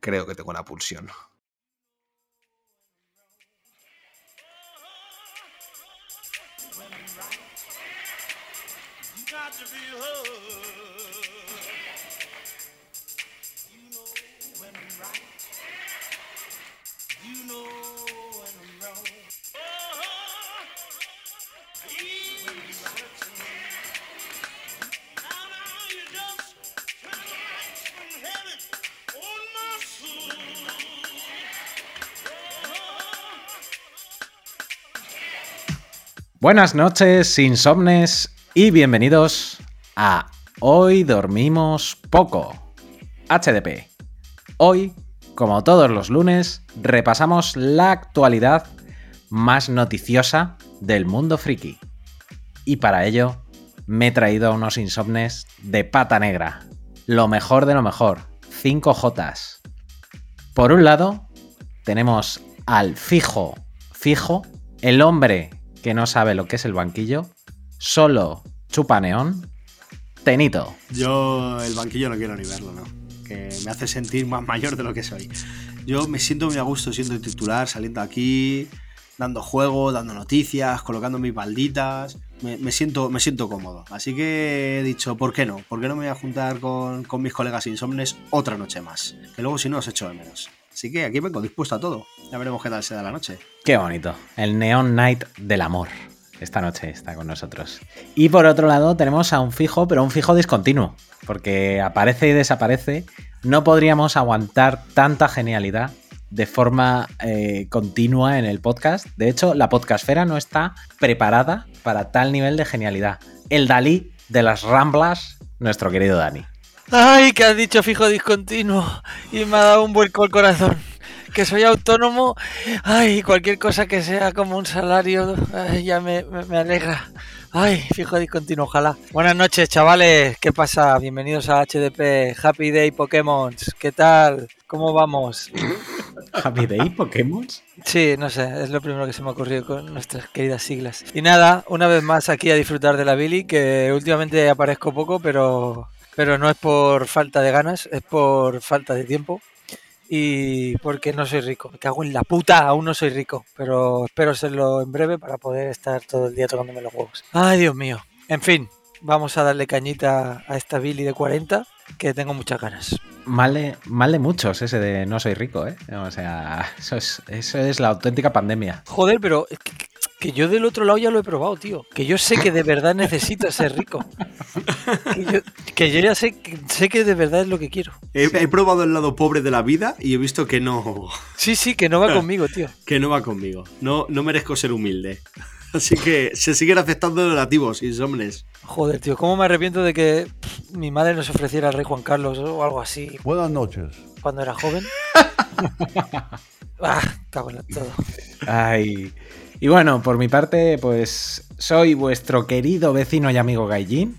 Creo que tengo una pulsión. Buenas noches, insomnes, y bienvenidos a Hoy Dormimos Poco, HDP. Hoy, como todos los lunes, repasamos la actualidad más noticiosa del mundo friki. Y para ello, me he traído a unos insomnes de pata negra. Lo mejor de lo mejor, 5 Jotas. Por un lado, tenemos al fijo, fijo, el hombre que no sabe lo que es el banquillo, solo chupa neón, Tenito. Yo el banquillo no quiero ni verlo, ¿no? Que me hace sentir más mayor de lo que soy. Yo me siento muy a gusto siendo titular, saliendo aquí, dando juego, dando noticias, colocando mis balditas. Me, siento, me siento cómodo. Así que he dicho, ¿por qué no? ¿Por qué no me voy a juntar con, con mis colegas insomnes otra noche más? Que luego si no os echo de menos. Así que aquí vengo dispuesto a todo. Ya veremos qué tal se da la noche. Qué bonito. El Neon Night del amor. Esta noche está con nosotros. Y por otro lado tenemos a un fijo, pero un fijo discontinuo. Porque aparece y desaparece. No podríamos aguantar tanta genialidad de forma eh, continua en el podcast. De hecho, la podcastfera no está preparada para tal nivel de genialidad. El Dalí de las Ramblas, nuestro querido Dani. Ay, que has dicho fijo discontinuo y me ha dado un vuelco al corazón. Que soy autónomo, ay, cualquier cosa que sea como un salario ay, ya me, me, me alegra. Ay, fijo discontinuo, ojalá. Buenas noches, chavales. ¿Qué pasa? Bienvenidos a HDP Happy Day Pokémon. ¿Qué tal? ¿Cómo vamos? Happy Day Pokémon. Sí, no sé, es lo primero que se me ha ocurrido con nuestras queridas siglas. Y nada, una vez más aquí a disfrutar de la Billy, que últimamente aparezco poco, pero pero no es por falta de ganas, es por falta de tiempo y porque no soy rico. Me cago en la puta, aún no soy rico, pero espero serlo en breve para poder estar todo el día tocándome los huevos. Ay, Dios mío. En fin, vamos a darle cañita a esta Billy de 40, que tengo muchas ganas. Male, male muchos ese de no soy rico, ¿eh? O sea, eso es, eso es la auténtica pandemia. Joder, pero es que, yo del otro lado ya lo he probado, tío. Que yo sé que de verdad necesito ser rico. Que yo, que yo ya sé que, sé que de verdad es lo que quiero. He, he probado el lado pobre de la vida y he visto que no, Sí, sí, que no va conmigo, tío. que no va conmigo. No, no merezco ser humilde. Así que se siguen aceptando donativos, insomnes. Joder, tío, ¿cómo me arrepiento de que pff, mi madre nos ofreciera al rey Juan Carlos o algo así Buenas noches. cuando era joven? ah, cago en la- todo. Ay. Y bueno, por mi parte, pues soy vuestro querido vecino y amigo Gaijin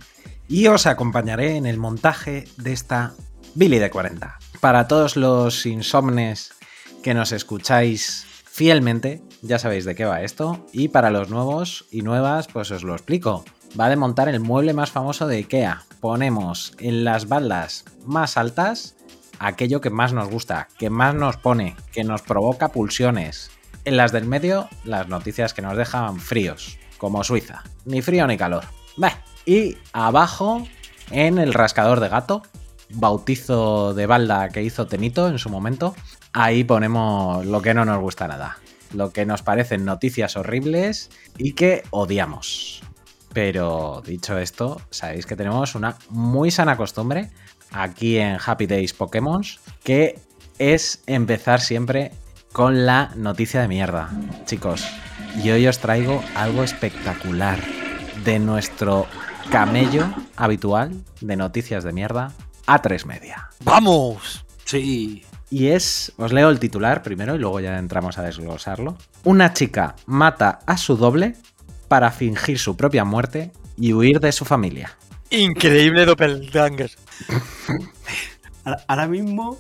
y os acompañaré en el montaje de esta Billy de 40. Para todos los insomnes que nos escucháis fielmente, ya sabéis de qué va esto. Y para los nuevos y nuevas, pues os lo explico. Va de montar el mueble más famoso de IKEA. Ponemos en las baldas más altas aquello que más nos gusta, que más nos pone, que nos provoca pulsiones. En las del medio, las noticias que nos dejan fríos, como Suiza. Ni frío ni calor. Y abajo, en el rascador de gato, bautizo de balda que hizo Tenito en su momento, ahí ponemos lo que no nos gusta nada. Lo que nos parecen noticias horribles y que odiamos. Pero dicho esto, sabéis que tenemos una muy sana costumbre aquí en Happy Days Pokémon, que es empezar siempre con la noticia de mierda. Chicos, y hoy os traigo algo espectacular. de nuestro camello habitual de noticias de mierda a tres media. ¡Vamos! Sí. Y es, os leo el titular primero y luego ya entramos a desglosarlo. Una chica mata a su doble para fingir su propia muerte y huir de su familia. Increíble doppelganger. Ahora- Ahora mismo,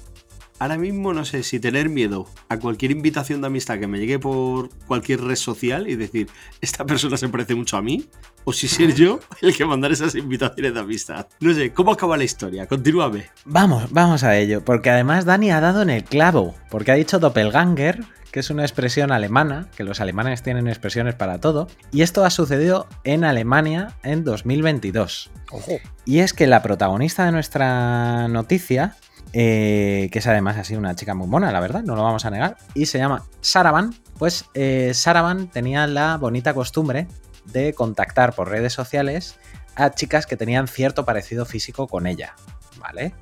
ahora mismo no sé si tener miedo a cualquier invitación de amistad que me llegue por cualquier red social y decir, esta persona se parece mucho a mí, o si ser yo el que mandar esas invitaciones de amistad. No sé, ¿cómo acaba la historia? Continúame. Vamos, vamos a ello, porque además Dani ha dado en el clavo, porque ha dicho doppelganger, que es una expresión alemana, que los alemanes tienen expresiones para todo, y esto ha sucedido en Alemania en 2022. Ojo. Y es que la protagonista de nuestra noticia, eh, que es además así una chica muy mona, la verdad, no lo vamos a negar, y se llama Saravan, pues eh, Saravan tenía la bonita costumbre de contactar por redes sociales a chicas que tenían cierto parecido físico con ella, ¿vale?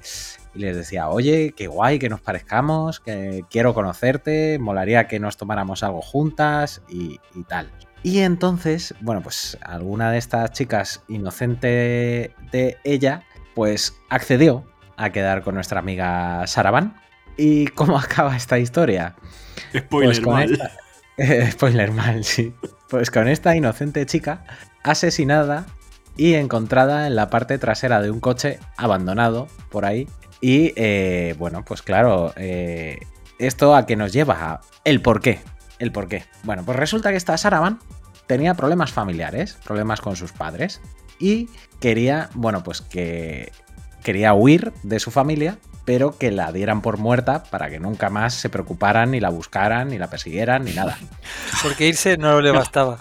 Y les decía, oye, qué guay que nos parezcamos, que quiero conocerte, molaría que nos tomáramos algo juntas y, y tal. Y entonces, bueno, pues alguna de estas chicas inocente de ella, pues accedió a quedar con nuestra amiga Saravan. ¿Y cómo acaba esta historia? Spoiler Pues mal. esta- Eh, Spoiler mal, sí. Pues con esta inocente chica asesinada y encontrada en la parte trasera de un coche abandonado por ahí. Y eh, bueno, pues claro, eh, esto a qué nos lleva a el por qué. El por qué. Bueno, pues resulta que esta Saravan tenía problemas familiares, problemas con sus padres y quería, bueno, pues que quería huir de su familia, pero que la dieran por muerta para que nunca más se preocuparan, ni la buscaran, ni la persiguieran, ni nada. Porque irse no le bastaba.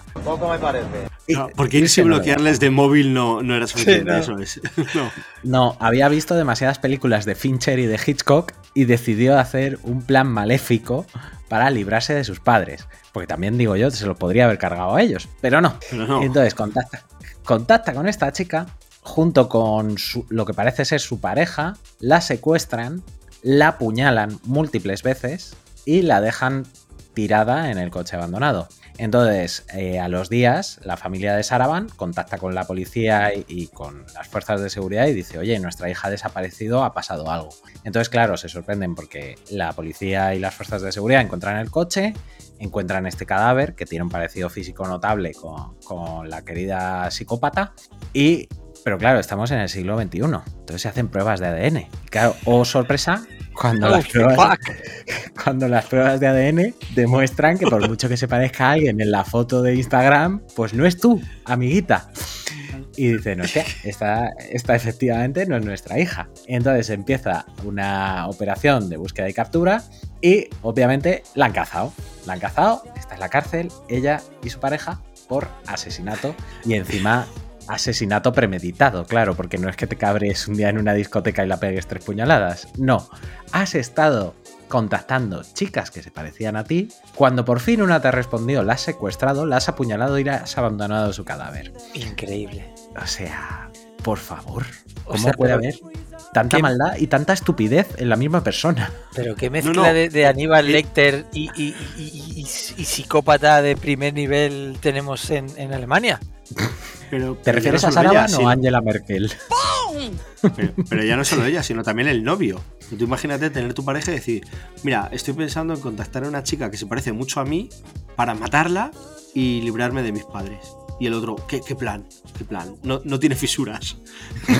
No, porque irse y no lo bloquearles de móvil no, no era suficiente, no. eso es. No. No, había visto demasiadas películas de Fincher y de Hitchcock y decidió hacer un plan maléfico para librarse de sus padres. Porque también digo yo, se los podría haber cargado a ellos, pero no. Pero no. Entonces contacta, contacta con esta chica junto con lo que parece ser su pareja, la secuestran, la apuñalan múltiples veces y la dejan tirada en el coche abandonado. Entonces, eh, a los días, la familia de Saravan contacta con la policía y, y con las fuerzas de seguridad y dice, oye, nuestra hija ha desaparecido, ha pasado algo. Entonces, claro, se sorprenden porque la policía y las fuerzas de seguridad encuentran el coche, encuentran este cadáver que tiene un parecido físico notable con, con la querida psicópata y... Pero claro, estamos en el siglo XXI, entonces se hacen pruebas de ADN. Claro, oh sorpresa, cuando Oh, las pruebas fuck. cuando las pruebas de ADN demuestran que por mucho que se parezca a alguien en la foto de Instagram, pues no es tú, amiguita. Y dicen, hostia, esta, esta efectivamente no es nuestra hija. Entonces empieza una operación de búsqueda y captura y obviamente la han cazado. La han cazado, está en la cárcel, ella y su pareja, por asesinato y encima asesinato premeditado, claro, porque no es que te cabres un día en una discoteca y la pegues tres puñaladas. No, has estado contactando chicas que se parecían a ti. Cuando por fin una te respondió, la has secuestrado, la has apuñalado y la has abandonado su cadáver. Increíble. O sea, por favor, O ¿cómo sea, puede haber tanta ¿qué- maldad y tanta estupidez en la misma persona? Pero qué mezcla no. De, de Aníbal Eh. Lecter y, y- y- y- y- y psicópata de primer nivel tenemos en, en Alemania. Pero, ¿Te pero refieres no a Saravan o a Angela Merkel? Pero, pero ya no solo ella, sino también el novio. Tú imagínate tener tu pareja y decir, mira, estoy pensando en contactar a una chica que se parece mucho a mí para matarla y librarme de mis padres. Y el otro, ¿qué, qué plan? ¿Qué plan? No, no tiene fisuras.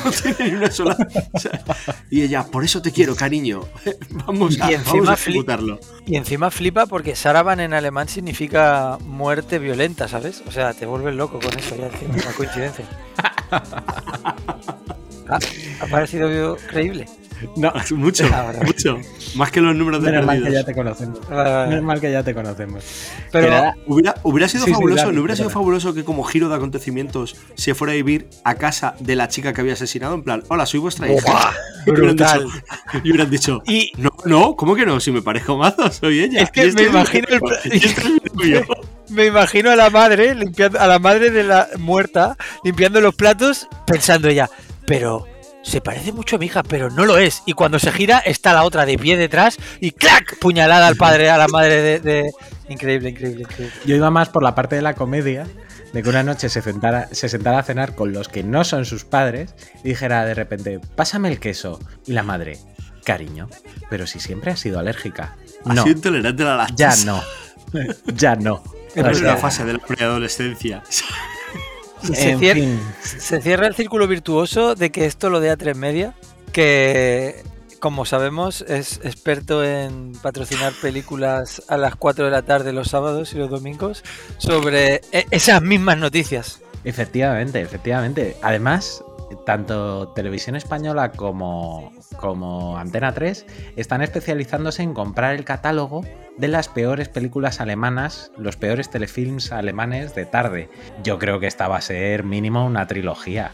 No tiene ni una sola. o sea, y ella, por eso te quiero, cariño. Vamos a, Y vamos a ejecutarlo. Y encima flipa porque Saravan en alemán significa muerte violenta, ¿sabes? O sea, te vuelves loco con eso ya, encima, una coincidencia. Ah, ha parecido creíble. No, Mucho, Ah, mucho. Más que los números de menos mal que ya te conocemos. Vale. Menos mal que ya te conocemos. Pero Hubiera, hubiera sido Sí, sí, fabuloso, ¿no hubiera sido fabuloso que como giro de acontecimientos se fuera a vivir a casa de la chica que había asesinado? En plan, hola, soy vuestra hija. Y hubieran brutal. dicho- Y hubieran dicho, Y no, no, ¿cómo que no? Si me parezco mazo, soy ella. Es que este me imagino el este novio. me imagino a la madre limpiando, a la madre de la muerta limpiando los platos, pensando ella, pero se parece mucho a mi hija, pero no lo es. Y cuando se gira está la otra de pie detrás y ¡clac! puñalada al padre, a la madre de, de- increíble, increíble, increíble. Yo iba más por la parte de la comedia de que una noche se sentara, se sentara a cenar con los que no son sus padres y dijera de repente, pásame el queso. Y la madre, cariño, pero si siempre has sido alérgica. Ha No, sido intolerante a la ya lactosa. no. Ya no. Pero O es una fase de la preadolescencia. Se, cierra el círculo virtuoso de que esto lo de A3 Media, que como sabemos es experto en patrocinar películas a las 4 de la tarde los sábados y los domingos sobre e- esas mismas noticias. Efectivamente, efectivamente. Además, tanto Televisión Española como, como Antena 3 están especializándose en comprar el catálogo de las peores películas alemanas, los peores telefilms alemanes de tarde. Yo creo que esta va a ser mínimo una trilogía.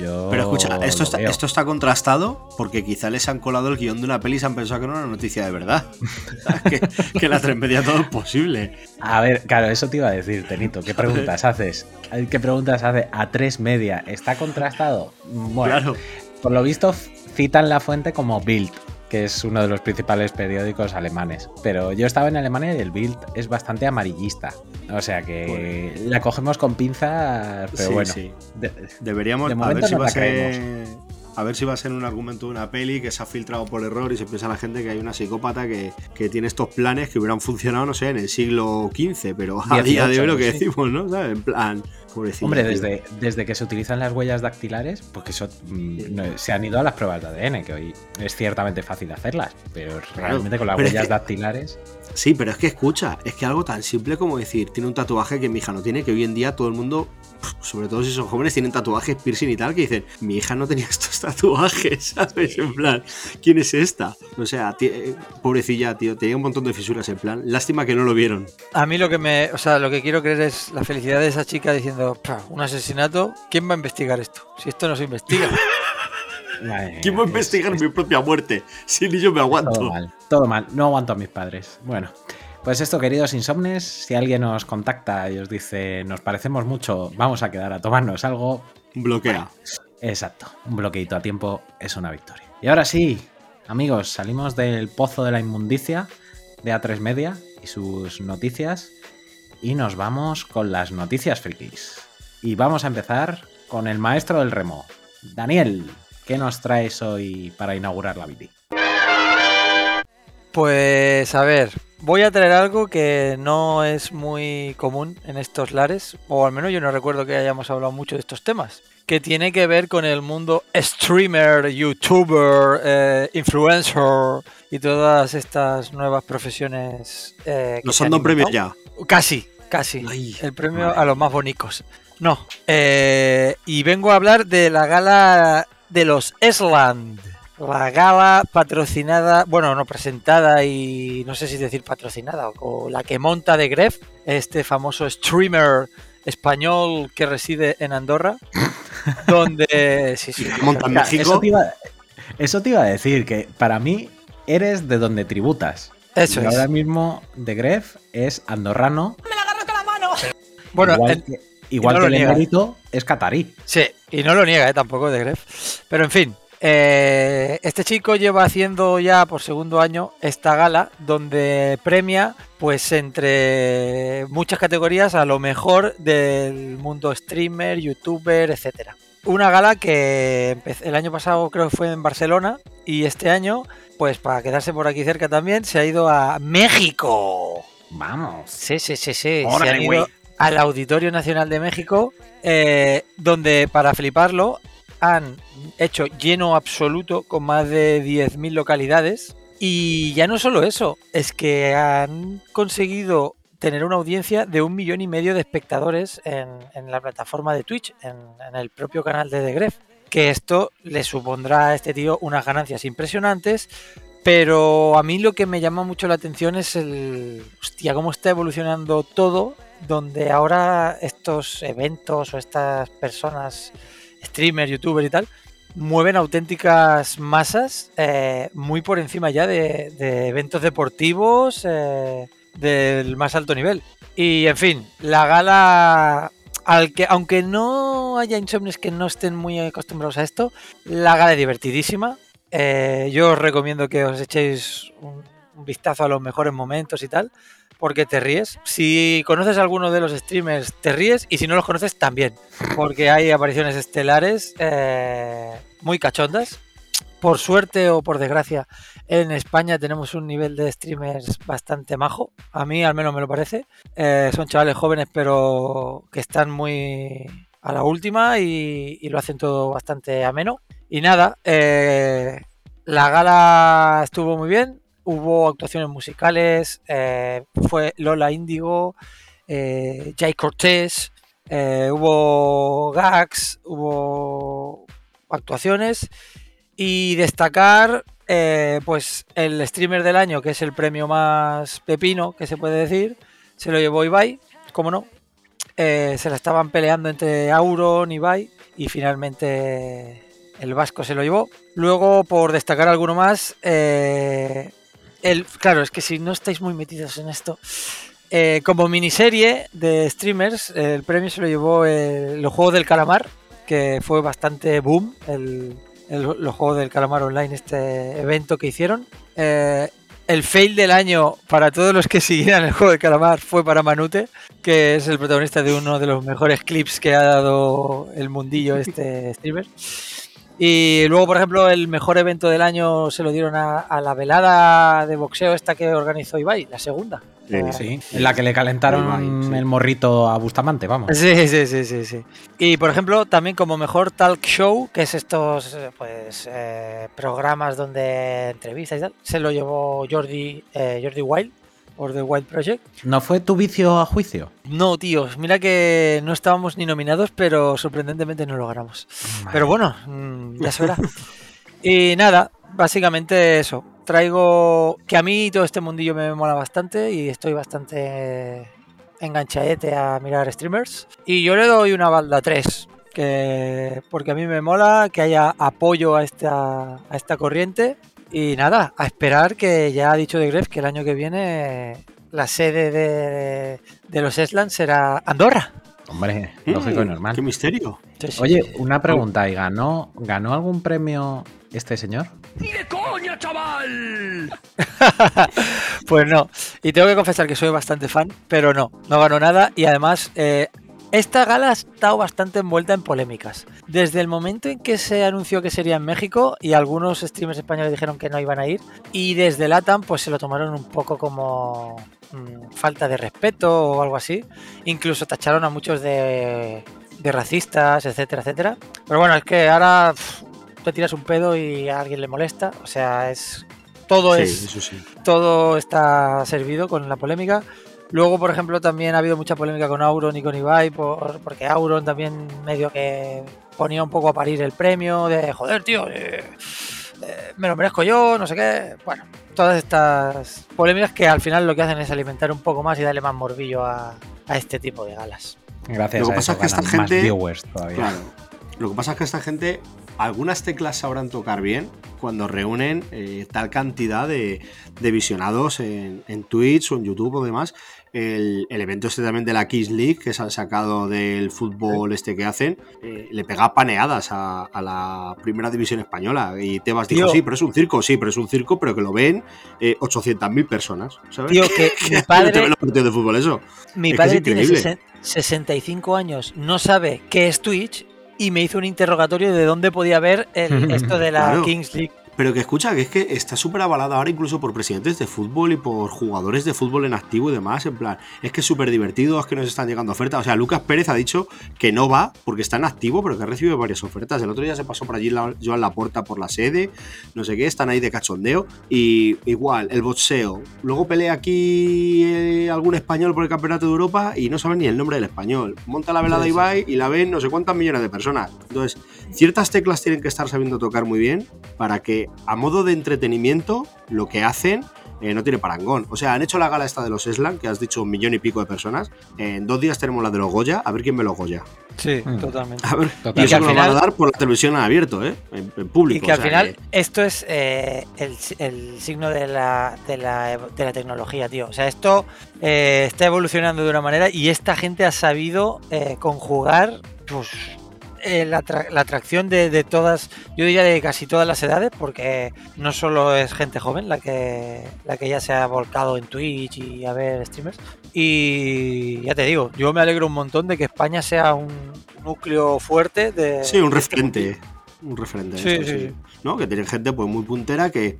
Yo Pero escucha, esto está, veo. esto está contrastado porque quizá les han colado el guion de una peli y se han pensado que no era una noticia de verdad. que, que la tres media todo es posible. A ver, claro, eso te iba a decir, Tenito. ¿Qué preguntas haces? ¿Qué preguntas hace a tres media? ¿Está contrastado? Bueno, Claro. por lo visto citan la fuente como Bild, que es uno de los principales periódicos alemanes. Pero yo estaba en Alemania y el Bild es bastante amarillista. O sea que la cogemos con pinzas, pero Sí, bueno. sí. de- Deberíamos De a ver si no va a ser. A ver si va a ser un argumento de una peli que se ha filtrado por error y se piensa la gente que hay una psicópata que, que tiene estos planes que hubieran funcionado, no sé, en el siglo XV, pero a día de hoy lo que 18, sí. decimos, ¿no? ¿Sabes? En plan, pobrecillo. Hombre, desde, desde que se utilizan las huellas dactilares, pues que eso, mm, no- se han ido a las pruebas de ADN, que hoy es ciertamente fácil hacerlas, pero realmente con las es huellas que- dactilares. Sí, pero es que escucha, es que algo tan simple como decir, tiene un tatuaje que mi hija no tiene, que hoy en día todo el mundo, sobre todo si son jóvenes, tienen tatuajes, piercing y tal, que dicen, mi hija no tenía estos tatuajes, ¿sabes? En plan, ¿quién es esta? O sea, eh, pobrecilla, tío, tenía un montón de fisuras, en plan, lástima que no lo vieron. A mí lo que me, o sea, lo que quiero creer es la felicidad de esa chica diciendo, "Pah, un asesinato, ¿quién va a investigar esto? Si esto no se investiga. Madre ¿Quién va a investigar es- mi propia muerte? Si ni yo me aguanto. Todo mal, todo mal. No aguanto a mis padres. Bueno, pues esto, queridos insomnes, si alguien os contacta y os dice nos parecemos mucho, vamos a quedar a tomarnos algo. Bloquea. Exacto, un bloqueito a tiempo es una victoria. Y ahora sí, amigos, salimos del pozo de la inmundicia de A3 Media y sus noticias y nos vamos con las noticias frikis. Y vamos a empezar con el maestro del remo, Daniel. ¿Qué nos traes hoy para inaugurar la Viti? Pues a ver, voy a traer algo que no es muy común en estos lares, o al menos yo no recuerdo que hayamos hablado mucho de estos temas, que tiene que ver con el mundo streamer, youtuber, eh, influencer y todas estas nuevas profesiones. eh, Nos han dado inventado. ya. Casi, casi. Ay, el premio madre. a los más bonicos. No. eh, y vengo a hablar de la gala de los Esland. La gala patrocinada, bueno, no presentada y no sé si decir patrocinada, o la que monta de Gref, este famoso streamer español que reside en Andorra, donde... Sí, sí, que monta en claro, México. Eso te, iba, eso te iba a decir, que para mí eres de donde tributas. Eso y es. ahora mismo de Gref es andorrano. Bueno, igual en- que, igual no que lo el niega. emérito es catarí. Sí, y no lo niega ¿eh? tampoco de Gref. Pero en fin, eh, este chico lleva haciendo ya por segundo año esta gala donde premia pues entre muchas categorías a lo mejor del mundo streamer, youtuber, etcétera. Una gala que el año pasado creo que fue en Barcelona y este año, pues para quedarse por aquí cerca también, se ha ido a México. Vamos. Sí, sí, sí, sí. Se han ido al Auditorio Nacional de México, eh, donde para fliparlo han hecho lleno absoluto con más de 10.000 localidades. Y ya no solo eso, es que han conseguido tener una audiencia de un millón y medio de espectadores en, la plataforma de Twitch, en, en el propio canal de The Gref. Que esto le supondrá a este tío unas ganancias impresionantes, pero a mí lo que me llama mucho la atención es el. Hostia, cómo está evolucionando todo. Donde ahora estos eventos o estas personas, streamers, youtubers y tal, mueven auténticas masas eh, muy por encima ya de, eventos deportivos eh, del más alto nivel. Y en fin, la gala. Al que, aunque no haya insomnes que no estén muy acostumbrados a esto, la gala es divertidísima. Eh, yo os recomiendo que os echéis un vistazo a los mejores momentos y tal, porque te ríes. Si conoces a alguno de los streamers, te ríes. Y si no los conoces, también. Porque hay apariciones estelares eh, muy cachondas. Por suerte o por desgracia, en España tenemos un nivel de streamers bastante majo. A mí al menos me lo parece. Eh, son chavales jóvenes pero que están muy a la última y, lo hacen todo bastante ameno. Y nada, eh, la gala estuvo muy bien. Hubo actuaciones musicales. eh, fue Lola Índigo, eh, Jay Cortés. eh, hubo gags, hubo actuaciones. Y destacar, eh, pues, el streamer del año, que es el premio más pepino que se puede decir, se lo llevó Ibai, cómo no. Se la estaban peleando entre Auron y Ibai y finalmente el vasco se lo llevó. Luego, por destacar alguno más, el, claro, es que si no estáis muy metidos en esto, eh, como miniserie de streamers, el premio se lo llevó el- los Juegos del Calamar, que fue bastante boom, el, el- los Juegos del Calamar Online, este evento que hicieron. Eh, el fail del año para todos los que siguieran el Juego del Calamar fue para Manute, que es el protagonista de uno de los mejores clips que ha dado el mundillo este streamer. Y luego, por ejemplo, el mejor evento del año se lo dieron a, a la velada de boxeo esta que organizó Ibai, la segunda. Eh, Sí, en la que le calentaron Ibai, sí. el morrito a Bustamante, vamos. Sí, sí, sí, sí, sí. Y por ejemplo, también como mejor talk show, que es estos pues eh, programas donde entrevistas y tal, se lo llevó Jordi, eh, Jordi Wild, por The Wild Project. ¿No fue tu vicio a juicio? No, tío, mira que no estábamos ni nominados, pero sorprendentemente no lo ganamos. Pero bueno, mm, ya se verá. y nada, básicamente eso. Traigo que a mí todo este mundillo me mola bastante y estoy bastante enganchadete a mirar streamers. Y yo le doy una balda 3. Que, porque a mí me mola que haya apoyo a esta, a esta corriente. Y nada, a esperar que ya ha dicho de Gref que el año que viene la sede de, de los Eslands será Andorra. Hombre, lógico y Mm, normal. Qué misterio. Sí, sí, Oye, sí. una pregunta, ¿y ganó, ganó algún premio este señor? Pues no. Y tengo que confesar que soy bastante fan, pero no, no ganó nada. Y además, eh, esta gala ha estado bastante envuelta en polémicas. Desde el momento en que se anunció que sería en México y algunos streamers españoles dijeron que no iban a ir, y desde LATAM pues se lo tomaron un poco como mm, falta de respeto o algo así. Incluso tacharon a muchos de, de racistas, etcétera, etcétera. Pero bueno, es que ahora te tiras un pedo y a alguien le molesta. O sea, es... Todo Sí, es eso sí. todo está servido con la polémica. Luego, por ejemplo, también ha habido mucha polémica con Auron y con Ibai, por, porque Auron también medio que ponía un poco a parir el premio de joder, tío, eh, eh, me lo merezco yo, no sé qué. Bueno, todas estas polémicas que al final lo que hacen es alimentar un poco más y darle más morbillo a, a este tipo de galas. Gracias Lo que a pasa eso es que esta gente- viewers todavía. Claro. Lo que pasa es que esta gente, algunas teclas sabrán tocar bien cuando reúnen eh, tal cantidad de, de visionados en, en Twitch o en YouTube o demás. El, el evento este también de la Kiss League, que se han sacado del fútbol este que hacen, eh, le pega paneadas a, a la primera división española. Y Tebas dijo, Tío. sí, pero es un circo, sí, pero es un circo, pero que lo ven eh, 800.000 personas. ¿sabes? Tío, que mi padre, los partidos de fútbol eso. mi es padre tiene increíble. 60 65 años, no sabe qué es Twitch y me hizo un interrogatorio de dónde podía ver el- esto de la Claro. Kings League. Pero que escucha, que es que está súper avalada ahora incluso por presidentes de fútbol y por jugadores de fútbol en activo y demás. En plan, es que es súper divertido, es que nos están llegando ofertas. O sea, Lucas Pérez ha dicho que no va porque está en activo, pero que ha recibido varias ofertas. El otro día se pasó por allí la, Joan Laporta por la sede, no sé qué, están ahí de cachondeo. Y igual, el boxeo. Luego pelea aquí eh, algún español por el Campeonato de Europa y no saben ni el nombre del español. Monta la velada. Ibai y la ven no sé cuántas millones de personas. Entonces, ciertas teclas tienen que estar sabiendo tocar muy bien para que a modo de entretenimiento lo que hacen eh, no tiene parangón. O sea, han hecho la gala esta de los Slam, que has dicho un millón y pico de personas. En dos días tenemos la de los Goya, a ver quién me los Goya. Sí, Mm. totalmente. A ver, y Y que eso nos lo van a final- dar por la televisión en abierto, ¿eh? En, en público. Y que al o sea final que- esto es eh, el, el signo de la, de, la, de la tecnología, tío. O sea, esto eh, está evolucionando de una manera y esta gente ha sabido eh, conjugar pues, eh, la, atracción de, todas, yo diría de casi todas las edades, porque no solo es gente joven la que, la que ya se ha volcado en Twitch y a ver streamers. Y ya te digo, yo me alegro un montón de que España sea un núcleo fuerte de... Sí, un referente. Un referente. Sí, sí. ¿no? Que tienen gente pues muy puntera que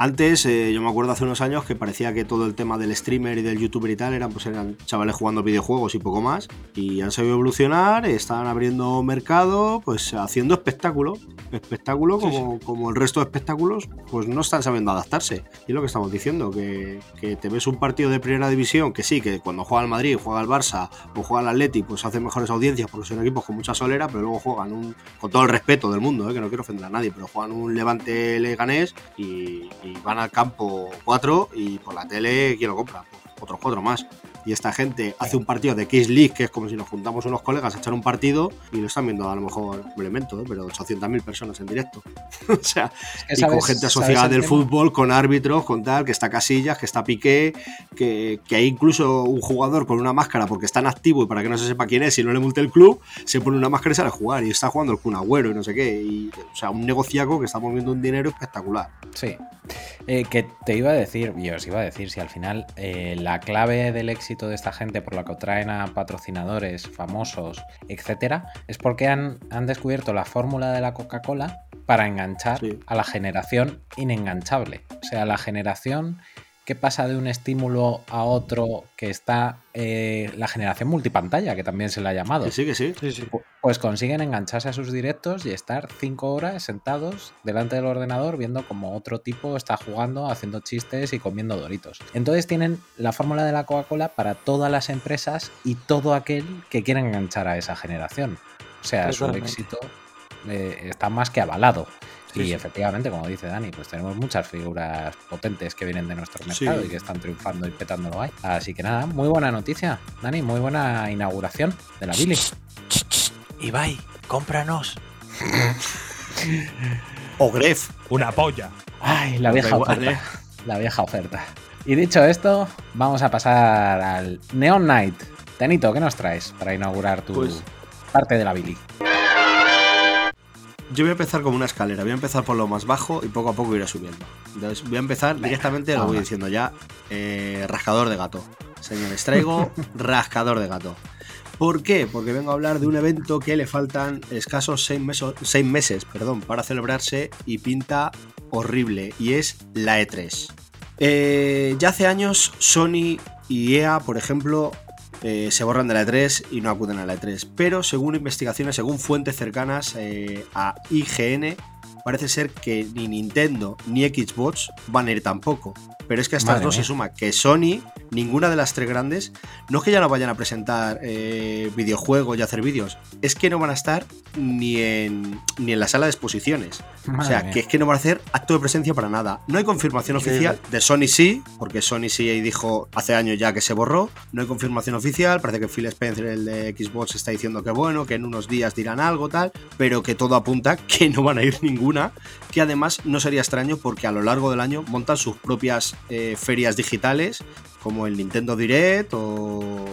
antes, eh, yo me acuerdo hace unos años que parecía que todo el tema del streamer y del youtuber y tal eran, pues eran chavales jugando videojuegos y poco más. Y han sabido evolucionar, están abriendo mercado, pues haciendo espectáculo. Espectáculo como, como el resto de espectáculos, pues no están sabiendo adaptarse. Y es lo que estamos diciendo, que, que, te ves un partido de primera división, que sí, que cuando juega el Madrid, juega el Barça o juega el Atleti, pues hacen mejores audiencias porque son equipos con mucha solera, pero luego juegan un, con todo el respeto del mundo, eh, que no quiero ofender a nadie, pero juegan un Levante Leganés y van al campo cuatro y por la tele, ¿quién lo compra? Pues otros cuatro más y esta gente hace un partido de Case League, que es como si nos juntamos unos colegas a echar un partido y lo están viendo a lo mejor un elemento, ¿eh? pero 800.000 personas en directo. o sea, y con gente asociada del fútbol, con árbitros, con tal, que está Casillas, que está Piqué, que, que, hay incluso un jugador con una máscara porque está en activo y para que no se sepa quién es y no le multe el club, se pone una máscara y sale a jugar y está jugando el Kun Agüero y no sé qué. Y, o sea, un negociaco que está moviendo un dinero espectacular. Sí. Eh, que te iba a decir, yo os iba a decir, si al final eh, la clave del éxito de esta gente por la que traen a patrocinadores famosos, etcétera, es porque han, han descubierto la fórmula de la Coca-Cola para enganchar a la generación inenganchable. O sea, la generación ¿Qué pasa de un estímulo a otro que está eh, la generación multipantalla, que también se le ha llamado? sí, que sí. Pues consiguen engancharse a sus directos y estar cinco horas sentados delante del ordenador viendo como otro tipo está jugando, haciendo chistes y comiendo doritos. Entonces tienen la fórmula de la Coca-Cola para todas las empresas y todo aquel que quiera enganchar a esa generación. O sea, su éxito eh, está más que avalado y efectivamente, como dice Dani, pues tenemos muchas figuras potentes que vienen de nuestro mercado y que están triunfando y petándolo ahí. Así que nada, muy buena noticia, Dani, muy buena inauguración de la Billy. Ibai, cómpranos. o Gref. Una polla. Ay, la vieja oferta. ¿eh? La vieja oferta. Y dicho esto, vamos a pasar al Neon Night. Tenito, ¿qué nos traes para inaugurar tu pues parte de la Billy? Yo voy a empezar como una escalera, voy a empezar por lo más bajo y poco a poco iré subiendo. Entonces voy a empezar directamente, lo voy diciendo ya, eh, rascador de gato. Señores, traigo rascador de gato. ¿Por qué? Porque vengo a hablar de un evento que le faltan escasos seis, seis meses perdón, para celebrarse y pinta horrible, y es la E3. Eh, ya hace años Sony y EA, por ejemplo, eh, se borran de la E3 y no acuden a la E3. Pero según investigaciones, según fuentes cercanas eh, a IGN, parece ser que ni Nintendo ni Xbox van a ir tampoco. Pero es que a estas dos se suma que Sony, ninguna de las tres grandes, no es que ya no vayan a presentar eh, videojuegos y hacer vídeos, es que no van a estar ni en, ni en la sala de exposiciones. o sea, que es que no van a hacer acto de presencia para nada. No hay confirmación oficial, de Sony sí, porque Sony sí dijo hace años ya que se borró. No hay confirmación oficial, parece que Phil Spencer, el de Xbox, está diciendo que bueno, que en unos días dirán algo tal, pero que todo apunta que no van a ir ninguna, que además no sería extraño porque a lo largo del año montan sus propias eh, ferias digitales como el Nintendo Direct o,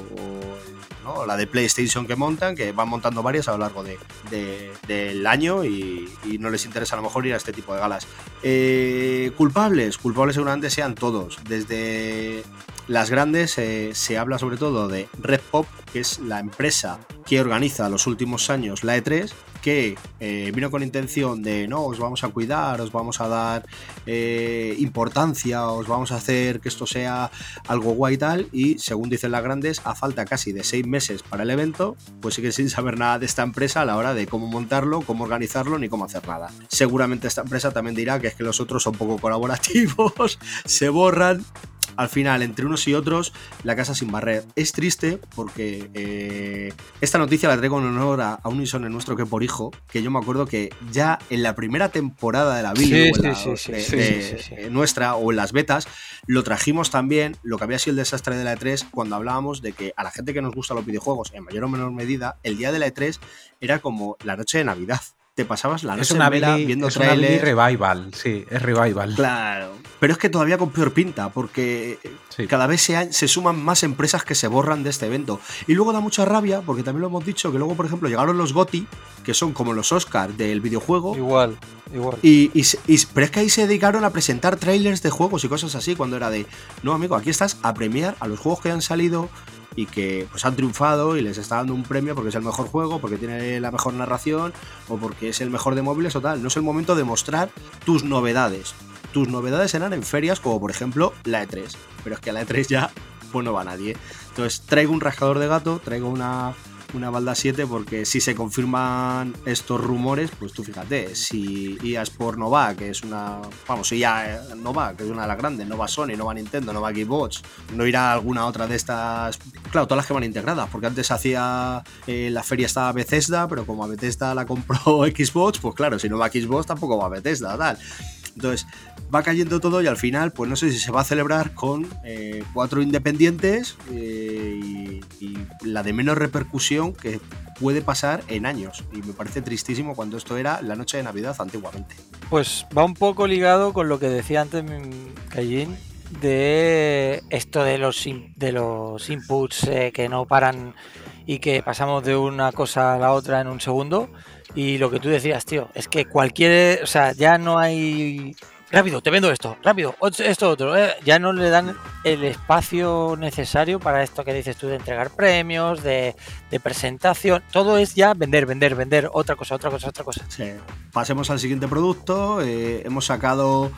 la de PlayStation que montan, que van montando varias a lo largo del año y, no les interesa a lo mejor ir a este tipo de galas. Eh, culpables, culpables seguramente sean todos, desde las grandes eh, se habla sobre todo de Red Pop, que es la empresa que organiza los últimos años la E3, que eh, vino con intención de no, os vamos a cuidar, os vamos a dar eh, importancia, os vamos a hacer que esto sea algo guay y tal, y según dicen las grandes, a falta casi de seis meses para el evento, pues sigue sin saber nada de esta empresa a la hora de cómo montarlo, cómo organizarlo, ni cómo hacer nada. Seguramente esta empresa también dirá que es que los otros son poco colaborativos, se borran, al final, entre unos y otros, la casa sin barrer. Es triste porque eh, esta noticia la traigo en honor a, un insomnio nuestro que por hijo, que yo me acuerdo que ya en la primera temporada de la Billy nuestra o en las betas, lo trajimos también, lo que había sido el desastre de la E3, cuando hablábamos de que a la gente que nos gusta los videojuegos, en mayor o menor medida, el día de la E3 era como la noche de Navidad. Te pasabas la noche Es una Billy, viendo es una revival, sí, es revival. Claro. Pero es que todavía con peor pinta, porque Sí. cada vez se, suman más empresas que se borran de este evento. Y luego da mucha rabia, porque también lo hemos dicho, que luego, por ejemplo, llegaron los GOTI, que son como los Oscars del videojuego. Igual, igual. Y, y se- y- pero es que ahí se dedicaron a presentar trailers de juegos y cosas así, cuando era de, no amigo, aquí estás a premiar a los juegos que han salido y que pues han triunfado y les está dando un premio porque es el mejor juego, porque tiene la mejor narración o porque es el mejor de móviles o tal. No es el momento de mostrar tus novedades. Tus novedades eran en ferias como por ejemplo la E3, pero es que a la E3 ya pues no va nadie. Entonces traigo un rascador de gato, traigo una, una balda 7 porque si se confirman estos rumores, pues tú fíjate, si EA Sport no va, que es una, vamos, si EA no va, que es una de las grandes, no va Sony, no va Nintendo, no va Xbox, no irá alguna otra de estas, claro, todas las que van integradas, porque antes hacía, eh, la feria estaba Bethesda, pero como a Bethesda la compró Xbox, pues claro, si no va Xbox tampoco va Bethesda, tal. Entonces, va cayendo todo y al final, pues no sé si se va a celebrar con eh, cuatro independientes eh, y, la de menos repercusión que puede pasar en años. Y me parece tristísimo cuando esto era la noche de Navidad antiguamente. Pues va un poco ligado con lo que decía antes Kajin de esto de los de los inputs eh, que no paran y que pasamos de una cosa a la otra en un segundo y lo que tú decías, tío, es que cualquier, o sea, ya no hay rápido, te vendo esto, rápido, esto otro, eh, ya no le dan el espacio necesario para esto que dices tú de entregar premios, de, de presentación, todo es ya vender, vender, vender, otra cosa, otra cosa, otra cosa. Sí. Pasemos al siguiente producto. eh, hemos sacado,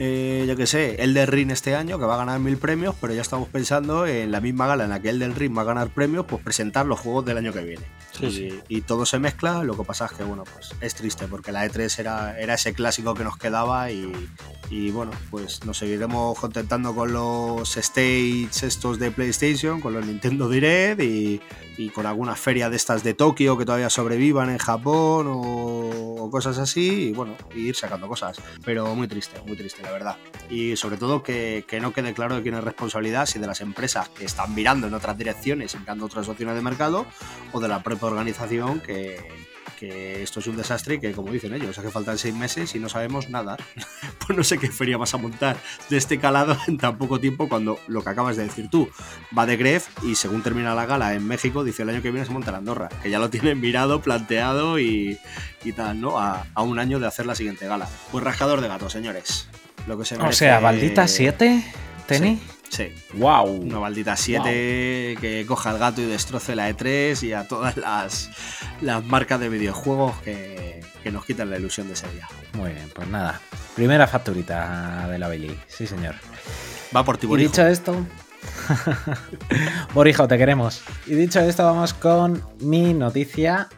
eh, yo qué sé, el del Ring este año, que va a ganar mil premios, pero ya estamos pensando en la misma gala en la que el del Ring va a ganar premios, pues presentar los juegos del año que viene. Sí, y, sí. y todo se mezcla, lo que pasa es que, bueno, pues es triste, porque la E3 era, era ese clásico que nos quedaba y, y, bueno, pues nos seguiremos contentando con los stages estos de PlayStation, con los Nintendo Direct y, y con alguna feria de estas de Tokio que todavía sobrevivan en Japón o, o cosas así, y bueno, y ir sacando cosas. Pero muy triste, muy triste, la verdad. Y sobre todo que, que no quede claro de quién es responsabilidad, si de las empresas que están mirando en otras direcciones mirando otras opciones de mercado, o de la propia organización que, que esto es un desastre y que, como dicen ellos, hace faltan seis meses y no sabemos nada. pues no sé qué feria vas a montar de este calado en tan poco tiempo cuando lo que acabas de decir tú va de Gref y según termina la gala en México dice el año que viene se monta en Andorra, que ya lo tienen mirado, planteado y, y tal, ¿no? A, a un año de hacer la siguiente gala. Pues rascador de gato, señores. Lo que se O sea, Baldita 7, Teni. Sí. Wow. Una maldita 7 que coja al gato y destroce la E3 y a todas las, las marcas de videojuegos que, que nos quitan la ilusión de ese día. Muy bien, pues nada. Primera facturita de la Billy. Sí, señor. Va por ti, Y Borijo. dicho esto. Borijo, te queremos. Y dicho esto, vamos con mi noticia.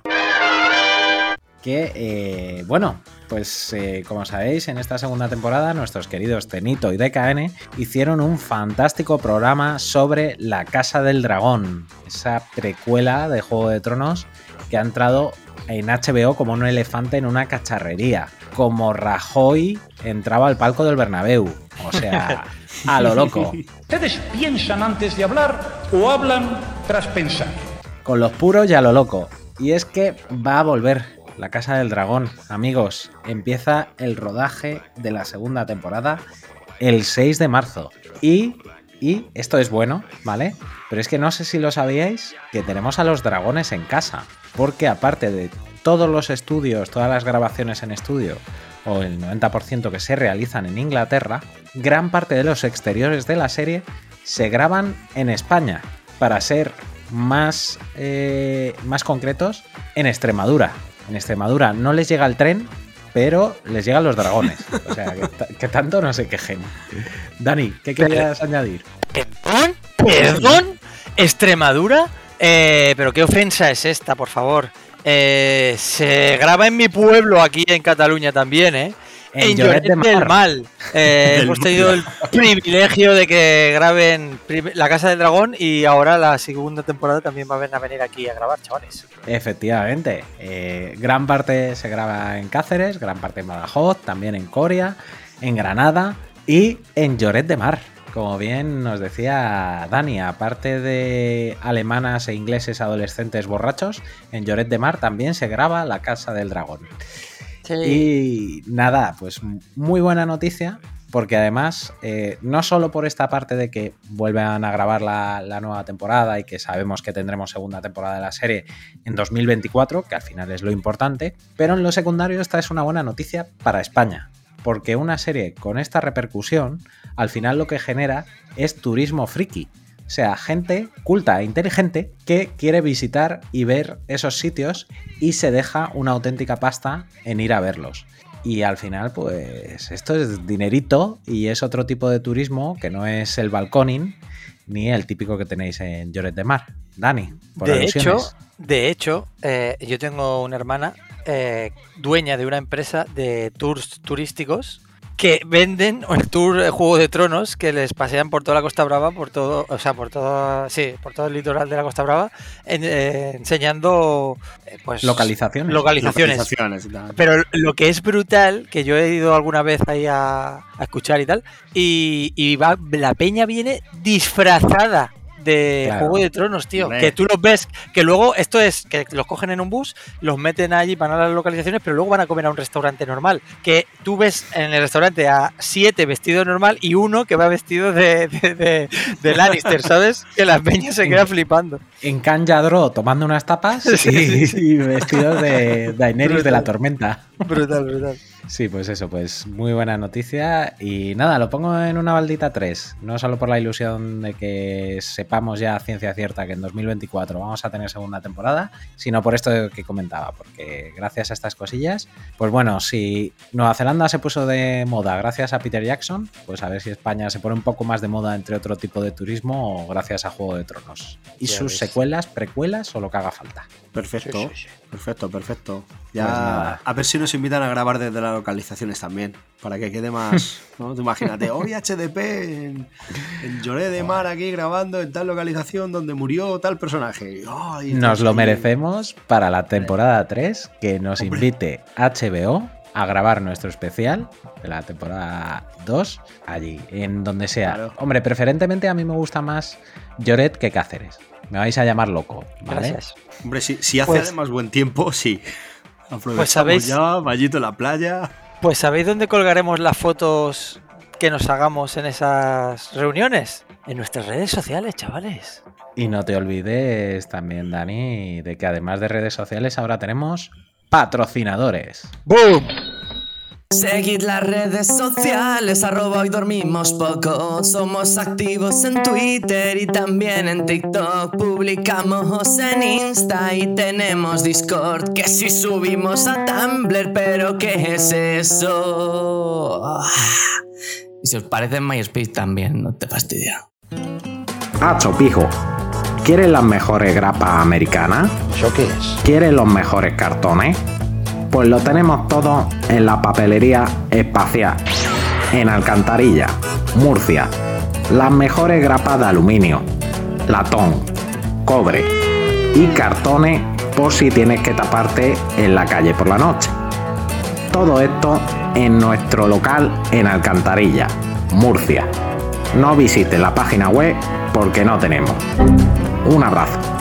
Que, eh, bueno, pues eh, como sabéis, en esta segunda temporada nuestros queridos Tenito y DKN hicieron un fantástico programa sobre La Casa del Dragón, esa precuela de Juego de Tronos que ha entrado en HBO como un elefante en una cacharrería, como Rajoy entraba al palco del Bernabéu, o sea, a lo loco. ¿Ustedes piensan antes de hablar o hablan tras pensar? con los puros y a lo loco. Y es que va a volver la Casa del Dragón, amigos. Empieza el rodaje de la segunda temporada el 6 de marzo. Y, y esto es bueno, ¿vale? Pero es que no sé si lo sabíais, que tenemos a los dragones en casa. Porque aparte de todos los estudios, todas las grabaciones en estudio, o el 90% que se realizan en Inglaterra, gran parte de los exteriores de la serie se graban en España. Para ser más, eh, más concretos, en Extremadura. En Extremadura no les llega el tren, pero les llegan los dragones. O sea, que, ta- que tanto no se quejen. Dani, ¿qué querías añadir? ¿Perdón? ¿Perdón? ¿Extremadura? Eh, pero qué ofensa es esta, por favor. Eh, se graba en mi pueblo, aquí en Cataluña también, ¿eh? En Lloret de del Mar. Mal. Eh, Del hemos tenido el privilegio de que graben La Casa del Dragón y ahora la segunda temporada también van a venir aquí a grabar, chavales. Efectivamente, eh, gran parte se graba en Cáceres, gran parte en Badajoz, también en Coria, en Granada y en Lloret de Mar, como bien nos decía Dani, aparte de alemanas e ingleses adolescentes borrachos, en Lloret de Mar también se graba La Casa del Dragón. Y nada, pues muy buena noticia, porque además, eh, no solo por esta parte de que vuelvan a grabar la, la, nueva temporada y que sabemos que tendremos segunda temporada de la serie en 2024, que al final es lo importante, pero en lo secundario esta es una buena noticia para España, porque una serie con esta repercusión, al final lo que genera es turismo friki. O sea, gente culta e inteligente que quiere visitar y ver esos sitios y se deja una auténtica pasta en ir a verlos. Y al final, pues esto es dinerito y es otro tipo de turismo que no es el balconing ni el típico que tenéis en Lloret de Mar. Dani, por de hecho, de hecho, eh, yo tengo una hermana eh, dueña de una empresa de tours turísticos que venden el tour de Juego de Tronos que les pasean por toda la Costa Brava, por todo, o sea, por todo, sí, por todo el litoral de la Costa Brava, en, eh, enseñando, eh, pues localizaciones. localizaciones. Localizaciones, Pero lo que es brutal, que yo he ido alguna vez ahí a, a escuchar y tal, y, y va, la peña viene disfrazada de Claro. Juego de Tronos, tío. Hombre. Que tú los ves, que luego esto es que los cogen en un bus, los meten allí, van a las localizaciones, pero luego van a comer a un restaurante normal. Que tú ves en el restaurante a siete vestidos normal y uno que va vestido de, de, de- de Lannister, ¿sabes? Que la peña se queda flipando. En Can Yadro tomando unas tapas Sí, y, sí, y vestidos de Daenerys de la tormenta. Brutal, brutal. Sí, pues eso, pues muy buena noticia. Y nada, lo pongo en una baldita 3. No solo por la ilusión de que sepamos ya ciencia cierta que en 2024 vamos a tener segunda temporada, sino por esto que comentaba, porque gracias a estas cosillas, pues bueno, si Nueva Zelanda se puso de moda gracias a Peter Jackson, pues a ver si España se pone un poco más de moda entre otro tipo de turismo o gracias a Juego de Tronos. Y Ya sus ves. secuelas, precuelas o lo que haga falta. Perfecto, Sí, sí, sí. perfecto, perfecto. Pues. Ya, a ver si nos invitan a grabar desde las localizaciones también, para que quede más, ¿no? Tú imagínate, hoy HDP en, en Lloré de Mar aquí grabando en tal localización donde murió tal personaje. Nos lo merecemos para la temporada 3 que nos Hombre. invite HBO a grabar nuestro especial de la temporada 2 allí, en donde sea. Claro. Hombre, preferentemente a mí me gusta más Lloret que Cáceres. Me vais a llamar loco, ¿vale? Gracias. Hombre, si, si hace Pues- además buen tiempo, sí. Aprovechamos Pues sabéis- ya, vallito en la playa. Pues ¿sabéis dónde colgaremos las fotos que nos hagamos en esas reuniones? En nuestras redes sociales, chavales. Y no te olvides también, Dani, de que además de redes sociales ahora tenemos patrocinadores. ¡Boom! Seguid las redes sociales, arroba hoy dormimos poco. Somos activos en Twitter y también en TikTok. Publicamos en Insta y tenemos Discord. Que si subimos a Tumblr, pero ¿qué es eso? Ah. Y si os parece en MySpace también, no te fastidia. Hacho, pijo. ¿Quieres las mejores grapas americanas? ¿Eso qué es? ¿Quieres los mejores cartones? Pues lo tenemos todo en la papelería espacial, en Alcantarilla, Murcia. Las mejores grapas de aluminio, latón, cobre y cartones por si tienes que taparte en la calle por la noche. Todo esto en nuestro local en Alcantarilla, Murcia. No visite la página web porque no tenemos. Un abrazo.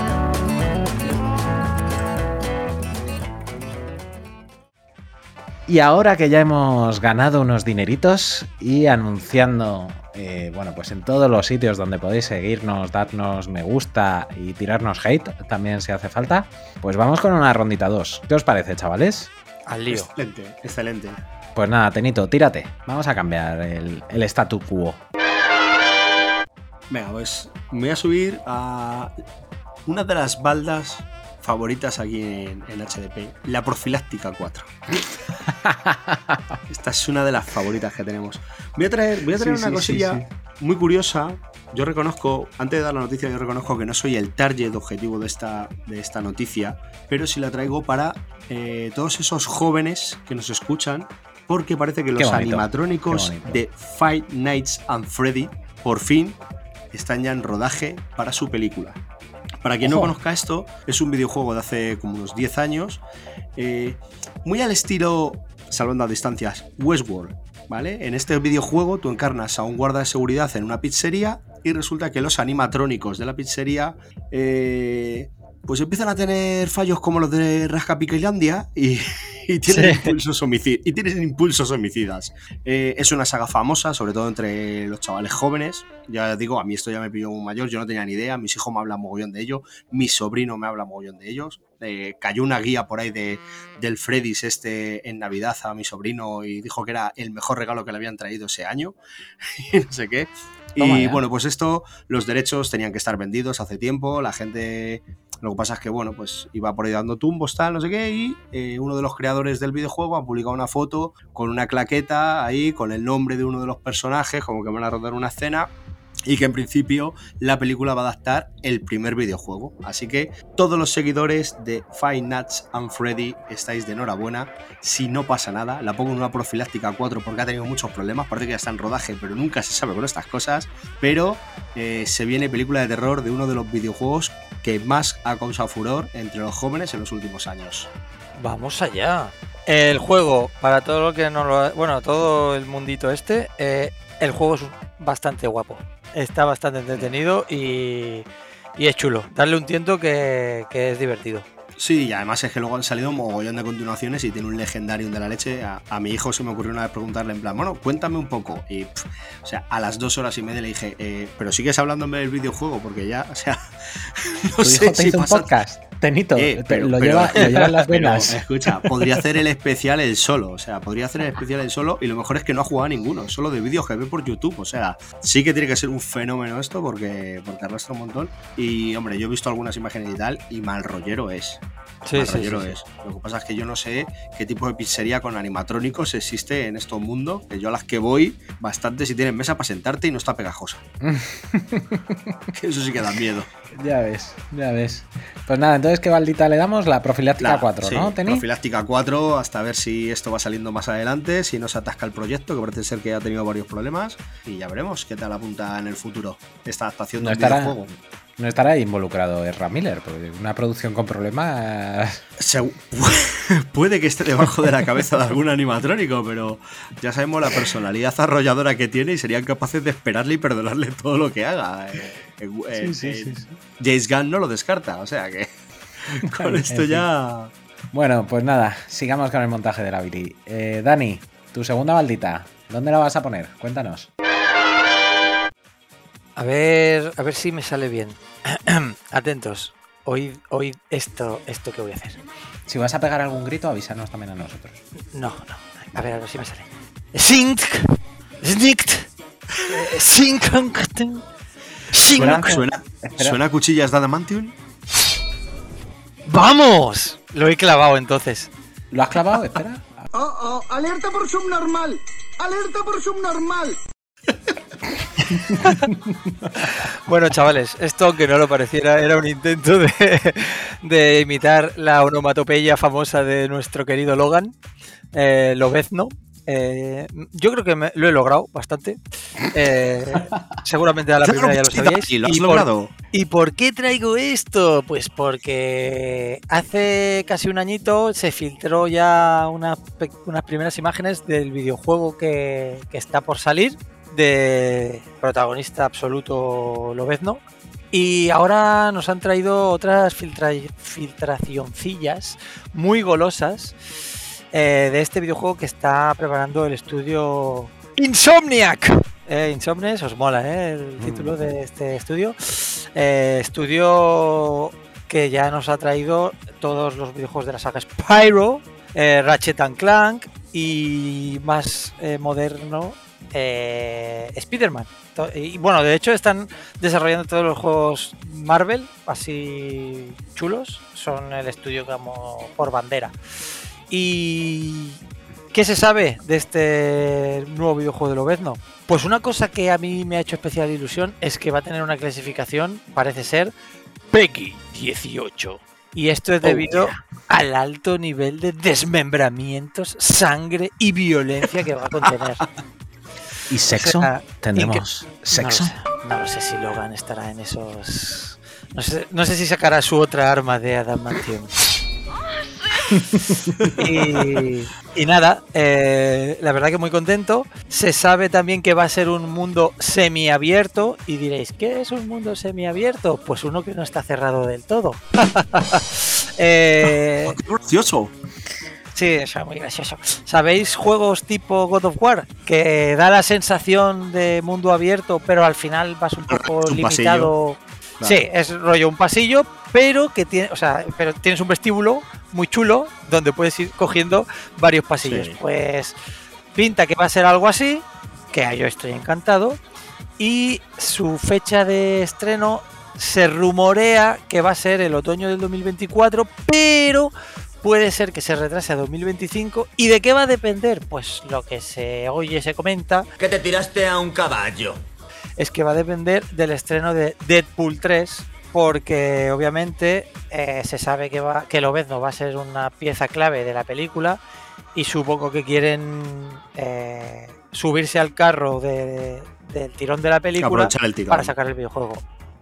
Y ahora que ya hemos ganado unos dineritos y anunciando, eh, bueno, pues en todos los sitios donde podéis seguirnos, darnos me gusta y tirarnos hate, también si hace falta, pues vamos con una rondita 2. ¿Qué os parece, chavales? Al lío. Excelente, excelente. Pues nada, Tenito, tírate. Vamos a cambiar el, el statu quo. Venga, pues me voy a subir a una de las baldas favoritas aquí en, en HDP, la profiláctica 4. Esta es una de las favoritas que tenemos. Voy a traer, voy a traer Sí, una sí, cosilla sí, muy curiosa. Yo reconozco, antes de dar la noticia, yo reconozco que no soy el target objetivo de esta, de esta noticia, pero sí la traigo para eh, todos esos jóvenes que nos escuchan, porque parece que los animatrónicos de Five Nights and Freddy, por fin, están ya en rodaje para su película. Para quien no conozca esto, es un videojuego de hace como unos 10 años, eh, muy al estilo, salvando a distancias, Westworld. ¿Vale? En este videojuego tú encarnas a un guarda de seguridad en una pizzería y resulta que los animatrónicos de la pizzería eh, pues empiezan a tener fallos como los de Rasca Piquelandia y, y tienen, Sí. impulsos y tienen impulsos homicidas. Eh, es una saga famosa, sobre todo entre los chavales jóvenes. Ya digo, a mí esto ya me pilló muy mayor, yo no tenía ni idea, mis hijos me hablan mogollón de ello, mi sobrino me habla mogollón de ellos. Eh, cayó una guía por ahí de, del Freddy's este en Navidad a mi sobrino y dijo que era el mejor regalo que le habían traído ese año y no sé qué. Toma Y ya. bueno, pues esto, los derechos tenían que estar vendidos hace tiempo, la gente, lo que pasa es que, bueno, pues iba por ahí dando tumbos, tal, no sé qué, y eh, uno de los creadores del videojuego ha publicado una foto con una claqueta ahí, con el nombre de uno de los personajes, como que van a rodar una escena, y que en principio la película va a adaptar el primer videojuego. Así que todos los seguidores de Five Nuts and Freddy estáis de enhorabuena. Si no pasa nada, la pongo en una profiláctica 4 porque ha tenido muchos problemas. Parece que ya está en rodaje, pero nunca se sabe con estas cosas. Pero eh, se viene película de terror de uno de los videojuegos que más ha causado furor entre los jóvenes en los últimos años. Vamos allá. El juego, para todo lo que no lo. Bueno, todo el mundito este, eh, el juego es bastante guapo. Está bastante entretenido y, y es chulo. Darle un tiento que, que es divertido. Sí, y además es que luego han salido un mogollón de continuaciones y tiene un legendario de la leche. A, a mi hijo se me ocurrió una vez preguntarle en plan, bueno, cuéntame un poco. Y, o sea, a las dos horas y media le dije, eh, pero sigues hablándome del videojuego porque ya, o sea, no Tu sé hijo te si hizo un podcast. Tenito, Eh, te- pero- lo, pero- lleva, lo lleva en las pero, venas. escucha, podría hacer el especial él solo. O sea, podría hacer el especial él solo. Y lo mejor es que no ha jugado a ninguno, solo de vídeos que ve por YouTube. O sea, sí que tiene que ser un fenómeno esto porque, porque arrastra un montón. Y hombre, yo he visto algunas imágenes y tal, y mal rollero es. Sí, mal sí, rollero sí, sí. es. Lo que pasa es que yo no sé qué tipo de pizzería con animatrónicos existe en este mundo. Que yo a las que voy, bastante si tienen mesa para sentarte y no está pegajosa. que eso sí que da miedo. Ya ves, ya ves. Pues nada, entonces, ¿qué baldita le damos? La profiláctica La- 4, sí, ¿no, Teni? Profiláctica 4, hasta ver si esto va saliendo más adelante, si no se atasca el proyecto, que parece ser que ha tenido varios problemas, y ya veremos qué tal apunta en el futuro esta adaptación No del estará, videojuego. No estará involucrado Ezra Miller, porque una producción con problemas. Se- puede que esté debajo de la cabeza de algún animatrónico, pero ya sabemos la personalidad arrolladora que tiene y serían capaces de esperarle y perdonarle todo lo que haga. Eh, eh, eh, sí, eh, sí, sí. James Gunn no lo descarta, o sea que con esto ya... Bueno, pues nada, sigamos con el montaje de la Billy. Eh, Dani, tu segunda baldita, ¿dónde la vas a poner? Cuéntanos. A ver, a ver si me sale bien. Atentos. Oíd, oíd esto, esto que voy a hacer. Si vas a pegar algún grito, avísanos también a nosotros. No, no. A ver, a ver si me sale. Sink. Snikt. eh, Sink. Sink. Suena- ¿Suena, Espera. ¿suena a cuchillas de Adamantium? ¡Vamos! Lo he clavado entonces. ¿Lo has clavado? Espera. Oh, oh, alerta por subnormal. Alerta por subnormal. Bueno, chavales, esto aunque no lo pareciera, era un intento de, de imitar la onomatopeya famosa de nuestro querido Logan, eh, Lobezno. Eh, yo creo que me- lo he logrado bastante. Eh, seguramente a la primera ya lo sabíais. Dani, lo has por- logrado. ¿Y por qué traigo esto? Pues porque hace casi un añito se filtró ya una unas primeras imágenes del videojuego que, que está por salir, de protagonista absoluto Lobezno. Y ahora nos han traído otras filtra filtracioncillas muy golosas eh, de este videojuego que está preparando el estudio Insomniac. Eh, Insomnes, os mola ¿eh? el título de este estudio. Eh, estudio que ya nos ha traído todos los videojuegos de la saga Spyro, eh, Ratchet and Clank y más moderno eh, Spider-Man. Y bueno, de hecho están desarrollando todos los juegos Marvel, así chulos. Son el estudio como por bandera. ¿Y qué se sabe de este nuevo videojuego de Lobezno? Pues una cosa que a mí me ha hecho especial ilusión es que va a tener una clasificación, parece ser, PEGI 18. Y esto es Oh, debido yeah. al alto nivel de desmembramientos, sangre y violencia que va a contener. ¿Y sexo? sea, ¿Tendremos sexo? lo, sé, no lo sé si Logan estará en esos No sé, no sé si sacará su otra arma de adamantium. y, y nada, eh, la verdad que muy contento. Se sabe también que va a ser un mundo semiabierto. Y diréis, ¿qué es un mundo semiabierto? Pues uno que no está cerrado del todo. eh, ¡Qué gracioso! Sí, eso es muy gracioso. ¿Sabéis juegos tipo God of War? Que da la sensación de mundo abierto, pero al final vas un poco un limitado. Claro. Sí, es rollo un pasillo, pero que tiene, o sea, pero tienes un vestíbulo muy chulo donde puedes ir cogiendo varios pasillos. Sí. Pues pinta que va a ser algo así, que yo estoy encantado. Y su fecha de estreno se rumorea que va a ser el otoño del 2024, pero puede ser que se retrase a 2025. ¿Y de qué va a depender? Pues lo que se oye, se comenta, Que te tiraste a un caballo. es que va a depender del estreno de Deadpool 3, porque obviamente eh, se sabe que, va, que Lobezno va a ser una pieza clave de la película y supongo que quieren eh, subirse al carro de- del tirón de la película Aprovechar el tirón. para sacar el videojuego.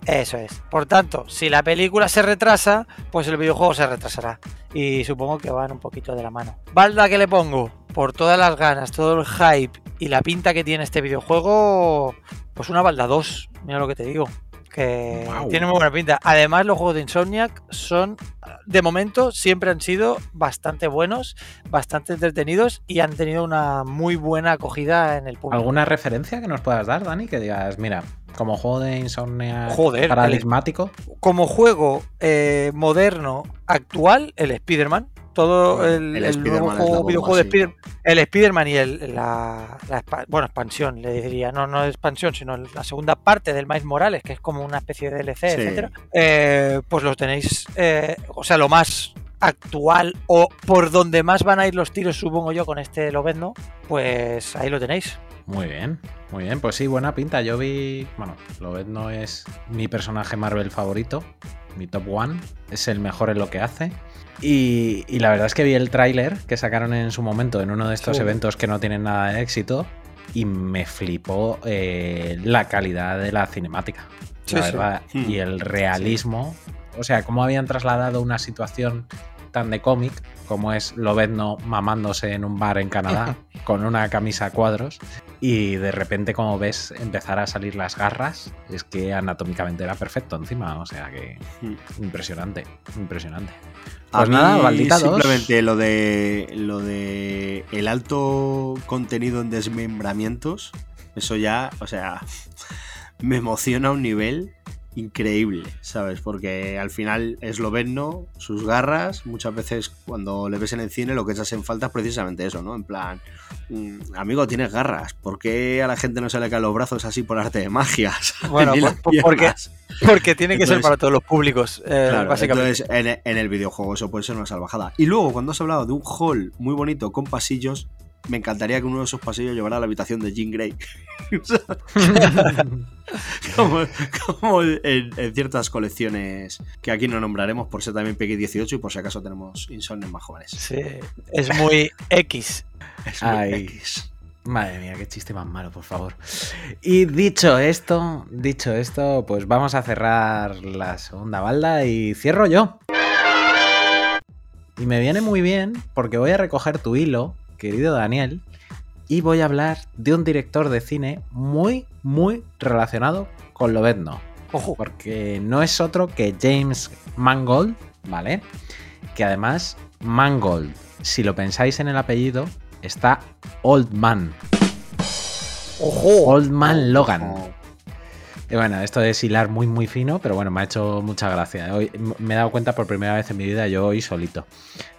Eso es. Por tanto, si la película se retrasa, pues el videojuego se retrasará. Y supongo que van un poquito de la mano. Balda que le pongo, por todas las ganas, todo el hype y la pinta que tiene este videojuego, pues una balda 2, mira lo que te digo. Que tiene muy buena pinta. Además, los juegos de Insomniac son, de momento, siempre han sido bastante buenos, bastante entretenidos y han tenido una muy buena acogida en el público. ¿Alguna referencia que nos puedas dar, Dani? Que digas, mira, como juego de insomnia Joder, paradigmático. como juego eh, moderno actual, el Spider-Man. Todo el, el el Spider-Man nuevo es juego, la bomba, videojuego de. Spider el Spider-Man y el, la, bueno, expansión, le diría, no, no expansión, sino la segunda parte del Miles Morales, que es como una especie de DLC, Sí. etcétera. eh, pues lo tenéis, eh, o sea, lo más actual o por donde más van a ir los tiros, supongo yo, con este Lobezno, pues ahí lo tenéis. Muy bien, muy bien. Pues sí, buena pinta. Yo vi. Bueno, Lobezno es mi personaje Marvel favorito. Mi top one. Es el mejor en lo que hace. Y, y la verdad es que vi el tráiler que sacaron en su momento en uno de estos Sí. eventos que no tienen nada de éxito. Y me flipó eh, la calidad de la cinemática. Sí, la verdad. Hmm. Y el realismo. O sea, cómo habían trasladado una situación tan de cómic como es Lobezno mamándose en un bar en Canadá con una camisa a cuadros y de repente como ves empezar a salir las garras es que anatómicamente era perfecto encima o sea que Hmm. impresionante impresionante pues mí nada Baldita 2 simplemente lo de lo de el alto contenido en desmembramientos, eso ya, o sea, me emociona a un nivel increíble, ¿sabes? Porque al final es lo ¿no? sus garras, muchas veces cuando le ves en el cine lo que echas en falta es precisamente eso, ¿no? En plan, mm, amigo, tienes garras, ¿por qué a la gente no se le caen los brazos así por arte de magia? Bueno, por- porque-. Porque tiene que ser para todos los públicos, eh, Claro, básicamente. entonces en, en el videojuego eso puede ser una salvajada. Y luego, cuando has hablado de un hall muy bonito con pasillos, me encantaría que uno de esos pasillos llevara a la habitación de Jean Grey. Como como en, en ciertas colecciones que aquí no nombraremos por ser también PX-18 y por si acaso tenemos insomnes más jóvenes. Sí, es muy X. Es muy Ay. X. Madre mía, qué chiste más malo, por favor. Y dicho esto, dicho esto, pues vamos a cerrar la segunda balda y cierro yo. Y me viene muy bien porque voy a recoger tu hilo, querido Daniel, y voy a hablar de un director de cine muy, muy relacionado con Lobezno. Ojo. Porque no es otro que James Mangold, ¿vale? Que además, Mangold, si lo pensáis en el apellido, está Old Man. Ojo. Old Man Logan. Ojo. Y bueno, esto es hilar muy, muy fino, pero bueno, me ha hecho mucha gracia. Hoy me he dado cuenta por primera vez en mi vida yo hoy solito.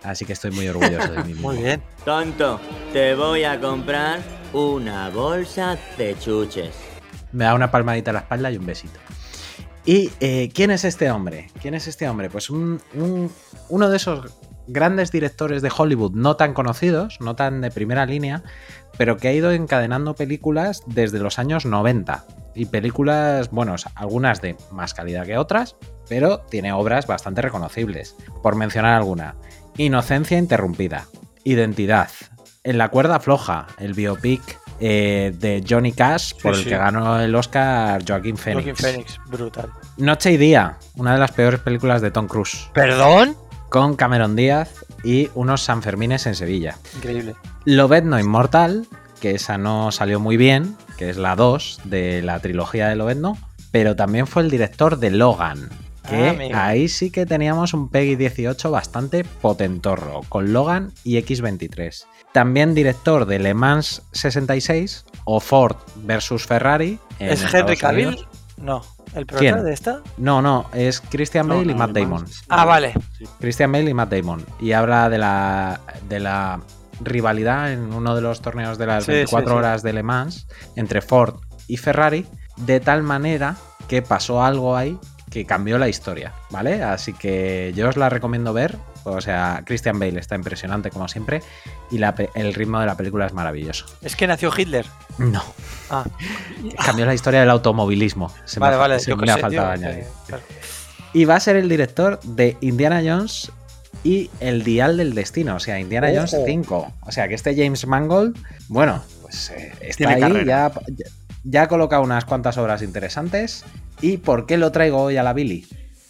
Así que estoy muy orgulloso de mí mismo. Muy bien. Tonto, te voy a comprar una bolsa de chuches. Me da una palmadita a la espalda y un besito. ¿Y eh, quién es este hombre? ¿Quién es este hombre? Pues un- un- uno de esos grandes directores de Hollywood no tan conocidos, no tan de primera línea, pero que ha ido encadenando películas desde los años 90. Y películas, bueno, algunas de más calidad que otras, pero tiene obras bastante reconocibles. Por mencionar alguna. Inocencia interrumpida. Identidad. En la cuerda floja, el biopic eh, de Johnny Cash, por el sí. que ganó el Oscar Joaquín Phoenix. Joaquin Phoenix, brutal. Noche y Día, una de las peores películas de Tom Cruise, ¿Perdón? Con Cameron Díaz y unos Sanfermines en Sevilla. Increíble. Lobezno Inmortal, que esa no salió muy bien, que es la 2 de la trilogía de Lobezno, pero también fue el director de Logan, que Ah, ahí sí que teníamos un Peggy 18 bastante potentorro, con Logan y X23. También director de Le Mans 66 o Ford versus Ferrari. ¿Es Henry Cavill? No. ¿El prota ¿Quién? de esta? No, no, es Christian No, Bale y no, Matt Damon. Ah, vale. Christian Bale y Matt Damon. Y habla de la, de la rivalidad en uno de los torneos de las Sí, 24 sí, sí. horas de Le Mans entre Ford y Ferrari, de tal manera que pasó algo ahí que cambió la historia, ¿vale? Así que yo os la recomiendo ver. O sea, Christian Bale está impresionante como siempre y la el ritmo de la película es maravilloso. Es que nació Hitler. No, Ah, cambió la historia del automovilismo. Se vale, me, vale. se yo me ha faltado tío, añadir. eh, claro. Y va a ser el director de Indiana Jones y El Dial del Destino, o sea, Indiana Ojo. Jones 5. O sea, que este James Mangold, bueno, pues eh, está Tiene ahí, carrera. ya, ya ha colocado unas cuantas obras interesantes. ¿Y por qué lo traigo hoy a la Billy?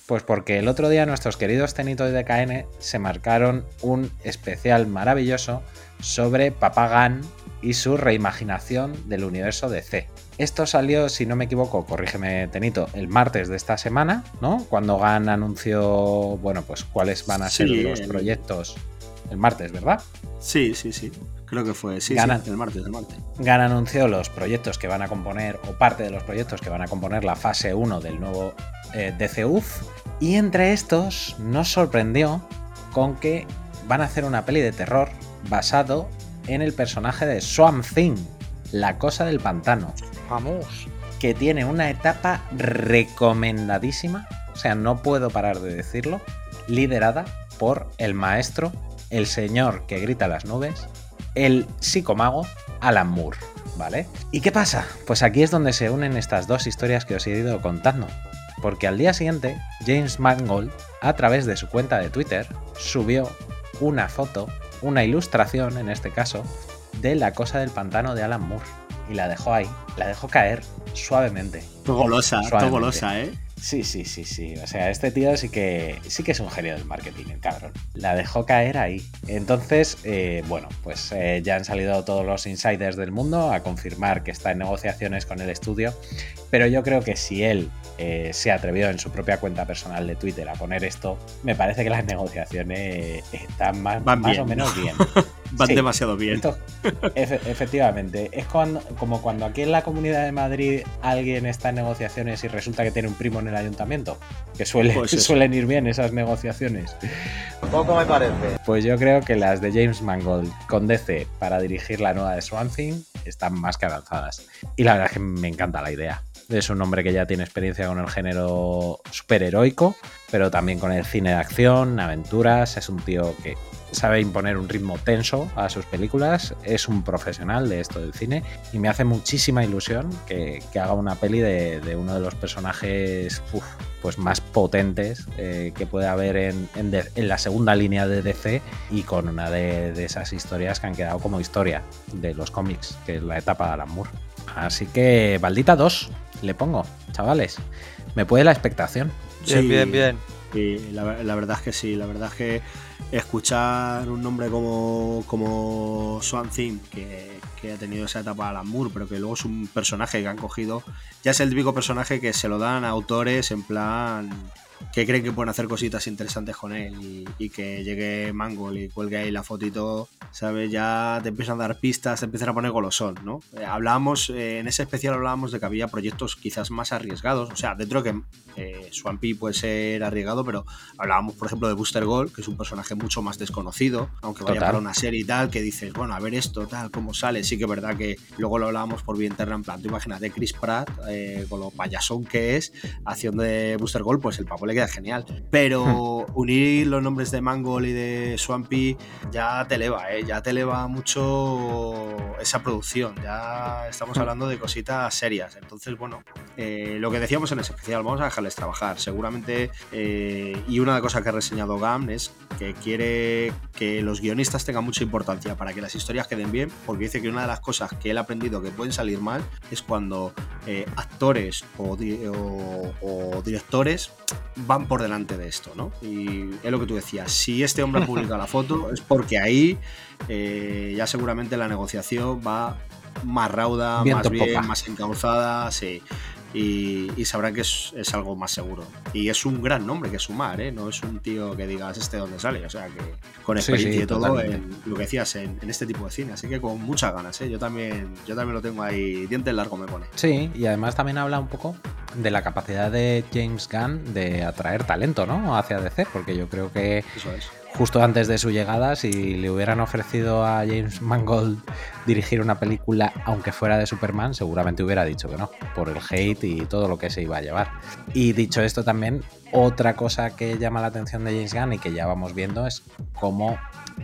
Pues porque el otro día nuestros queridos Tenito y DKN se marcaron un especial maravilloso sobre Papá Gan y su reimaginación del universo DC. Esto salió, si no me equivoco, corrígeme Tenito, el martes de esta semana, ¿no? Cuando Gan anunció, bueno, pues cuáles van a ser Sí, los el- proyectos. El martes, ¿verdad? Sí, sí, sí. Creo que fue. Sí, Ganan. sí, el martes, el martes. Gan anunció los proyectos que van a componer, o parte de los proyectos que van a componer la fase 1 del nuevo eh, DCUF. Y entre estos nos sorprendió con que van a hacer una peli de terror basado en el personaje de Swamp Thing, la cosa del pantano, Vamos. que tiene una etapa recomendadísima, o sea, no puedo parar de decirlo, liderada por el maestro, el señor que grita las nubes, el psicomago Alan Moore, ¿vale? ¿Y qué pasa? Pues aquí es donde se unen estas dos historias que os he ido contando. Porque al día siguiente, James Mangold, a través de su cuenta de Twitter, subió una foto, una ilustración en este caso, de la cosa del pantano de Alan Moore. Y la dejó ahí, la dejó caer suavemente. Todo golosa, todo Suavemente. golosa, ¿eh? Sí, sí, sí, sí. O sea, este tío sí que sí que es un genio del marketing, el cabrón. La dejó caer ahí. Entonces, eh, bueno, pues eh, ya han salido todos los insiders del mundo a confirmar que está en negociaciones con el estudio. Pero yo creo que si él eh, se atrevió en su propia cuenta personal de Twitter a poner esto, me parece que las negociaciones están más, Van más bien, o menos ¿no? bien. Van Sí. demasiado bien. Esto- efe- efectivamente, es cuando, como cuando aquí en la Comunidad de Madrid alguien está en negociaciones y resulta que tiene un primo en el ayuntamiento, que suele, Pues suelen ir bien esas negociaciones. Poco me parece. Pues yo creo que las de James Mangold con DC para dirigir la nueva de Swamp Thing están más que avanzadas. Y la verdad es que me encanta la idea. Es un hombre que ya tiene experiencia con el género superheroico, pero también con el cine de acción, aventuras. Es un tío que sabe imponer un ritmo tenso a sus películas. Es un profesional de esto del cine y me hace muchísima ilusión que, que haga una peli de, de uno de los personajes pues más potentes eh, que puede haber en, en la segunda línea de DC y con una de, de esas historias que han quedado como historia de los cómics, que es la etapa de Alan Moore. Así que, Baldita 2, le pongo, chavales. Me puede la expectación. Bien, Sí. bien, bien. Y la, la verdad es que sí, la verdad es que escuchar un nombre como, como Swan Thing, que, que ha tenido esa etapa Alan Moore, pero que luego es un personaje que han cogido, ya es el típico personaje que se lo dan a autores en plan que creen que pueden hacer cositas interesantes con él y, y que llegue Mangold y cuelgue ahí la fotito, ¿sabes? Ya te empiezan a dar pistas, te empiezan a poner golosón, ¿no? Eh, hablábamos, eh, en ese especial hablábamos de que había proyectos quizás más arriesgados, o sea, dentro de que eh, Swampy puede ser arriesgado, pero hablábamos, por ejemplo, de Booster Gold, que es un personaje mucho más desconocido, aunque vaya Total. para una serie y tal, que dices, bueno, a ver esto, tal, cómo sale. Sí que es verdad que luego lo hablábamos por vía interna, en plan, tú imagínate Chris Pratt, eh, con lo payasón que es, haciendo de Booster Gold, pues el papel le queda genial. Pero unir los nombres de Mangold y de Swampy ya te eleva, ¿eh? ya te eleva mucho esa producción. Ya estamos hablando de cositas serias. Entonces, bueno, eh, lo que decíamos en ese especial, vamos a dejarles trabajar. Seguramente, eh, y una cosa que ha reseñado GAM es que quiere que los guionistas tengan mucha importancia para que las historias queden bien, porque dice que una de las cosas que él ha aprendido que pueden salir mal es cuando eh, actores o, o, directores van por delante de esto, ¿no? Y es lo que tú decías, si este hombre ha publicado la foto es porque ahí ya seguramente la negociación va más rauda, más bien, más encauzada, sí y, sabrán que es, algo más seguro. Y es un gran nombre que sumar, ¿eh? No es un tío que digas este dónde sale, o sea que con experiencia y todo, en, lo que decías, en, este tipo de cine. Así que con muchas ganas, ¿eh? Yo también, yo también lo tengo ahí, dientes largo me pone. Sí, y además también habla un poco de la capacidad de James Gunn de atraer talento, ¿no? Hacia DC, porque yo creo que Eso es justo antes de su llegada, si le hubieran ofrecido a James Mangold dirigir una película, aunque fuera de Superman, seguramente hubiera dicho que no, por el hate y todo lo que se iba a llevar. Y dicho esto también, otra cosa que llama la atención de James Gunn y que ya vamos viendo es cómo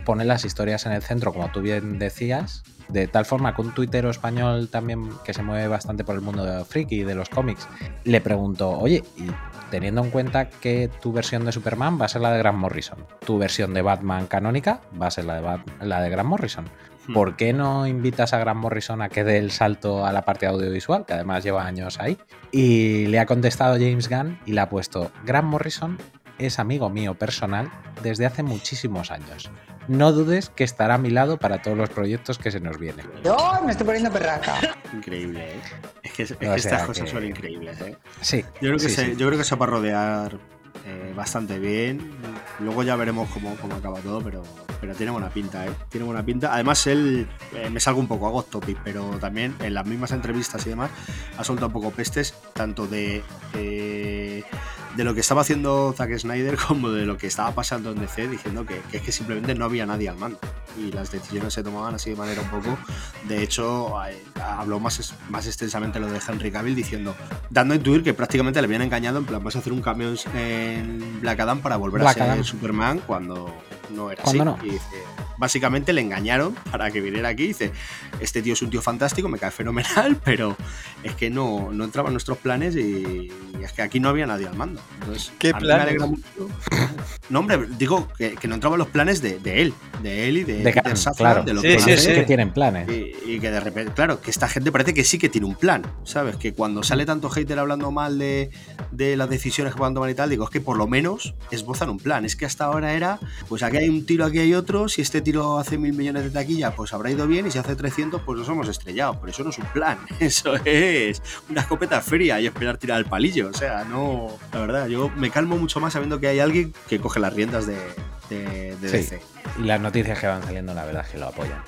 pone las historias en el centro, como tú bien decías, de tal forma que un tuitero español también que se mueve bastante por el mundo de friki y de los cómics, le preguntó, oye, ¿y teniendo en cuenta que tu versión de Superman va a ser la de Grant Morrison, tu versión de Batman canónica va a ser la de, la de Grant Morrison. Hmm. ¿Por qué no invitas a Grant Morrison a que dé el salto a la parte audiovisual, que además lleva años ahí? Y le ha contestado James Gunn y le ha puesto, Grant Morrison es amigo mío personal desde hace muchísimos años. No dudes que estará a mi lado para todos los proyectos que se nos vienen. Yo me estoy poniendo perraca. Increíble, ¿eh? Es que, estas cosas son increíbles, ¿eh? Sí. Yo creo que, se, Yo creo que se va a rodear eh, bastante bien. Luego ya veremos cómo, cómo, acaba todo, pero, pero tiene buena pinta, ¿eh? Tiene buena pinta. Además, él, eh, me salgo un poco, hago topic, pero también en las mismas entrevistas y demás, ha soltado un poco pestes, tanto de eh, de lo que estaba haciendo Zack Snyder como de lo que estaba pasando en DC, diciendo que, es que simplemente no había nadie al mando y las decisiones se tomaban así de manera un poco. De hecho, habló más, más extensamente lo de Henry Cavill diciendo, dando a intuir que prácticamente le habían engañado, en plan, vas a hacer un cambio en Black Adam para volver a ser Superman cuando no era así. Y dice, básicamente le engañaron para que viniera aquí. Dice, este tío es un tío fantástico, me cae fenomenal, pero es que no, no entraba en nuestros planes y, es que aquí no había nadie al mando. Entonces, ¿Qué planes? No, hombre, digo que, no entraban los planes de, él, de él y de, de, claro. de lo que, que tienen planes. Y, que de repente, claro, que esta gente parece que sí que tiene un plan, ¿sabes? Que cuando sale tanto hater hablando mal de, las decisiones que van a tomar y tal, digo, es que por lo menos esbozan un plan. Es que hasta ahora era, pues aquí hay un tiro, aquí hay otro, si este tiro hace mil millones de taquilla, pues habrá ido bien, y si hace 300, pues nos hemos estrellado. Pero eso no es un plan, eso es una escopeta fría y esperar tirar el palillo. O sea, no, la verdad, yo me calmo mucho más sabiendo que hay alguien que coge las riendas de, de, DC. Y las noticias que van saliendo, la verdad, que lo apoyan.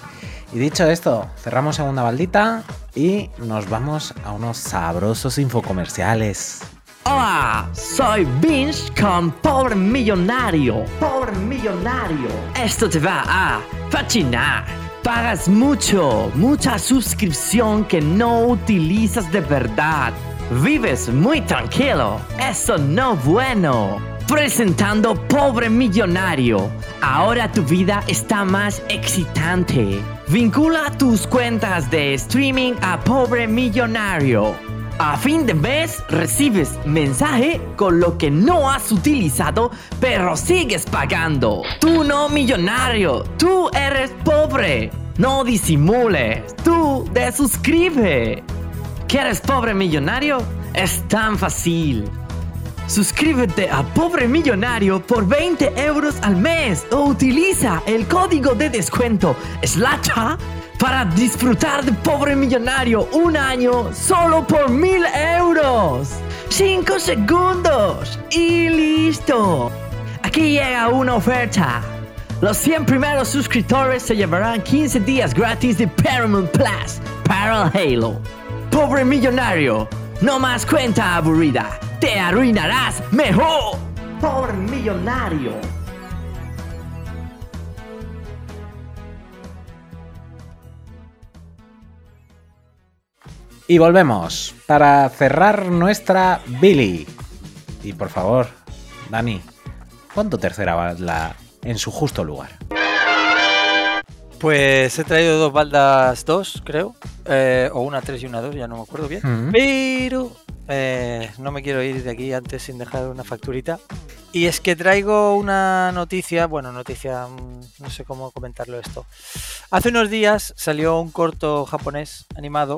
Y dicho esto, cerramos segunda baldita y nos vamos a unos sabrosos infocomerciales. Hola, soy Vince con Pobre Millonario. Pobre Millonario. Esto te va a fascinar. Pagas mucho, mucha suscripción que no utilizas de verdad. Vives muy tranquilo. Eso no bueno. Presentando Pobre Millonario. Ahora tu vida está más excitante. Vincula tus cuentas de streaming a Pobre Millonario a fin de mes recibes mensaje con lo que no has utilizado, pero sigues pagando. Tú no millonario, tú eres pobre. No disimules, tú desuscribe. ¿Quieres pobre millonario? Es tan fácil. Suscríbete a Pobre Millonario por 20 euros al mes o utiliza el código de descuento SLACHA para disfrutar de Pobre Millonario un año solo por mil euros. 5 segundos y listo. Aquí llega una oferta. Los 100 primeros suscriptores se llevarán 15 días gratis de Paramount Plus para Halo. Pobre Millonario, no más cuenta aburrida. Te arruinarás mejor. Pobre Millonario. Y volvemos para cerrar nuestra Billy. Y por favor, Dani, pon tu tercera balda en su justo lugar. Pues he traído dos baldas, dos, creo. eh, o una tres y una dos, ya no me acuerdo bien. Mm. Pero eh, no me quiero ir de aquí antes sin dejar una facturita. Y es que traigo una noticia, bueno, noticia, mm, no sé cómo comentarlo esto. Hace unos días salió un corto japonés animado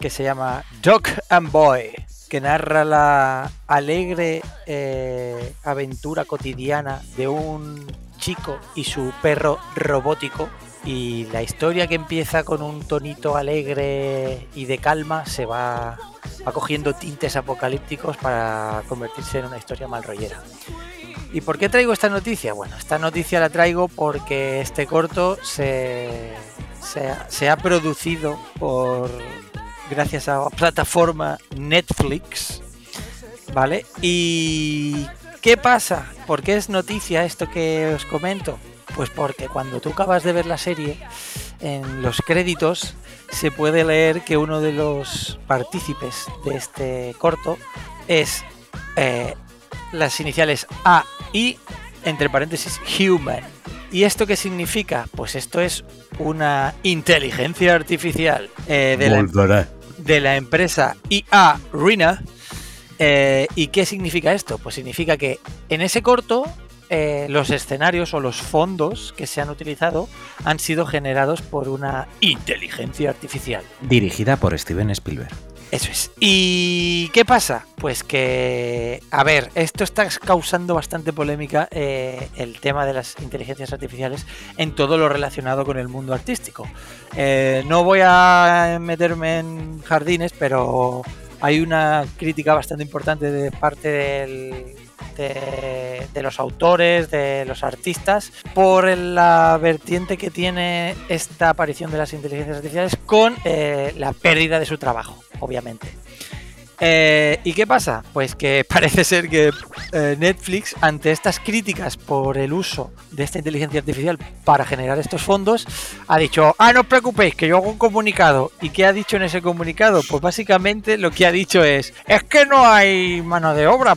que se llama Dog and Boy, que narra la alegre eh, aventura cotidiana de un chico y su perro robótico. Y la historia que empieza con un tonito alegre y de calma se va, va cogiendo tintes apocalípticos para convertirse en una historia mal rollera. ¿Y por qué traigo esta noticia? Bueno, esta noticia la traigo porque este corto se, se ha producido por gracias a la plataforma Netflix, ¿vale? ¿Y qué pasa? ¿Por qué es noticia esto que os comento? Pues porque cuando tú acabas de ver la serie, en los créditos se puede leer que uno de los partícipes de este corto es eh, las iniciales A y entre paréntesis human. ¿Y esto qué significa? Pues esto es una inteligencia artificial eh, de, la, de la empresa IA Rina. Eh, ¿Y qué significa esto? Pues significa que en ese corto eh, los escenarios o los fondos que se han utilizado han sido generados por una inteligencia artificial. Dirigida por Steven Spielberg. Eso es. ¿Y qué pasa? Pues que, a ver, esto está causando bastante polémica eh, el tema de las inteligencias artificiales en todo lo relacionado con el mundo artístico. Eh, no voy a meterme en jardines, pero hay una crítica bastante importante de parte del, de, los autores, de los artistas, por la vertiente que tiene esta aparición de las inteligencias artificiales con eh, la pérdida de su trabajo, obviamente. Eh, ¿Y qué pasa? Pues que parece ser que eh, Netflix, ante estas críticas por el uso de esta inteligencia artificial para generar estos fondos, ha dicho, ah, no os preocupéis, que yo hago un comunicado. ¿Y qué ha dicho en ese comunicado? Pues básicamente lo que ha dicho es, es que no hay mano de obra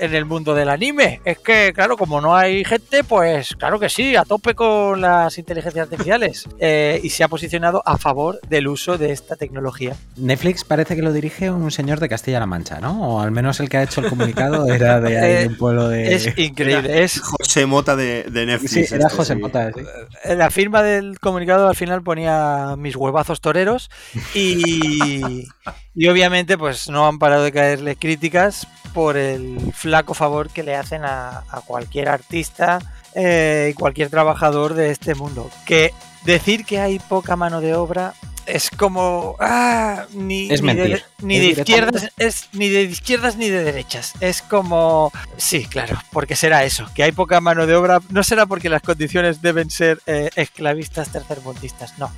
en el mundo del anime. Es que, claro, como no hay gente, pues claro que sí, a tope con las inteligencias artificiales. Eh, y se ha posicionado a favor del uso de esta tecnología. Netflix parece que lo dirige un señor de Castilla-La Mancha, ¿no? O al menos el que ha hecho el comunicado era de ahí, de un pueblo de... Es increíble, es... José Mota de, de Netflix. Sí, era este, José sí. Mota. sí. En la firma del comunicado al final ponía mis huevazos toreros y, y obviamente pues no han parado de caerle críticas por el flaco favor que le hacen a, a cualquier artista eh, y cualquier trabajador de este mundo. Que decir que hay poca mano de obra es como ah, ni, Es ni de, ni Es de izquierdas es ni de izquierdas ni de derechas es como sí claro porque será eso que hay poca mano de obra no será porque las condiciones deben ser eh, esclavistas tercermundistas no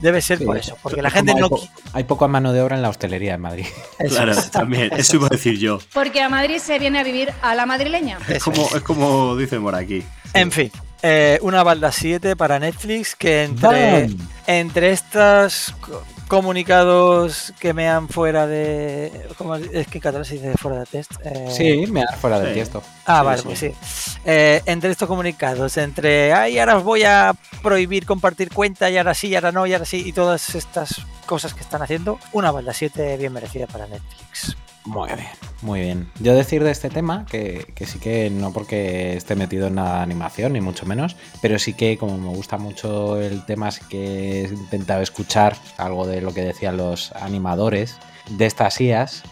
debe ser Sí, por eso porque la gente no hay, po- hay poca mano de obra en la hostelería en Madrid. Eso Claro, es. también. Eso iba a decir yo. Porque a Madrid se viene a vivir a la madrileña. Es como, es como dicen por aquí. En fin, eh, una balda 7 para Netflix que entre, ¡Bam! entre estos co- comunicados que me han fuera de... ¿cómo es que en catalán se dice fuera de test? Eh, Sí, me da fuera Sí. tiesto. Ah, Sí, vale, sí. pues sí. Eh, entre estos comunicados, entre, ay, ahora os voy a prohibir compartir cuenta y ahora sí, y ahora no, y ahora sí, y todas estas cosas que están haciendo, una balda 7 bien merecida para Netflix. Muy bien, muy bien. Yo decir de este tema, que, que sí que no porque esté metido en nada de animación, ni mucho menos, pero sí que como me gusta mucho el tema, sí que he intentado escuchar algo de lo que decían los animadores de estas IAS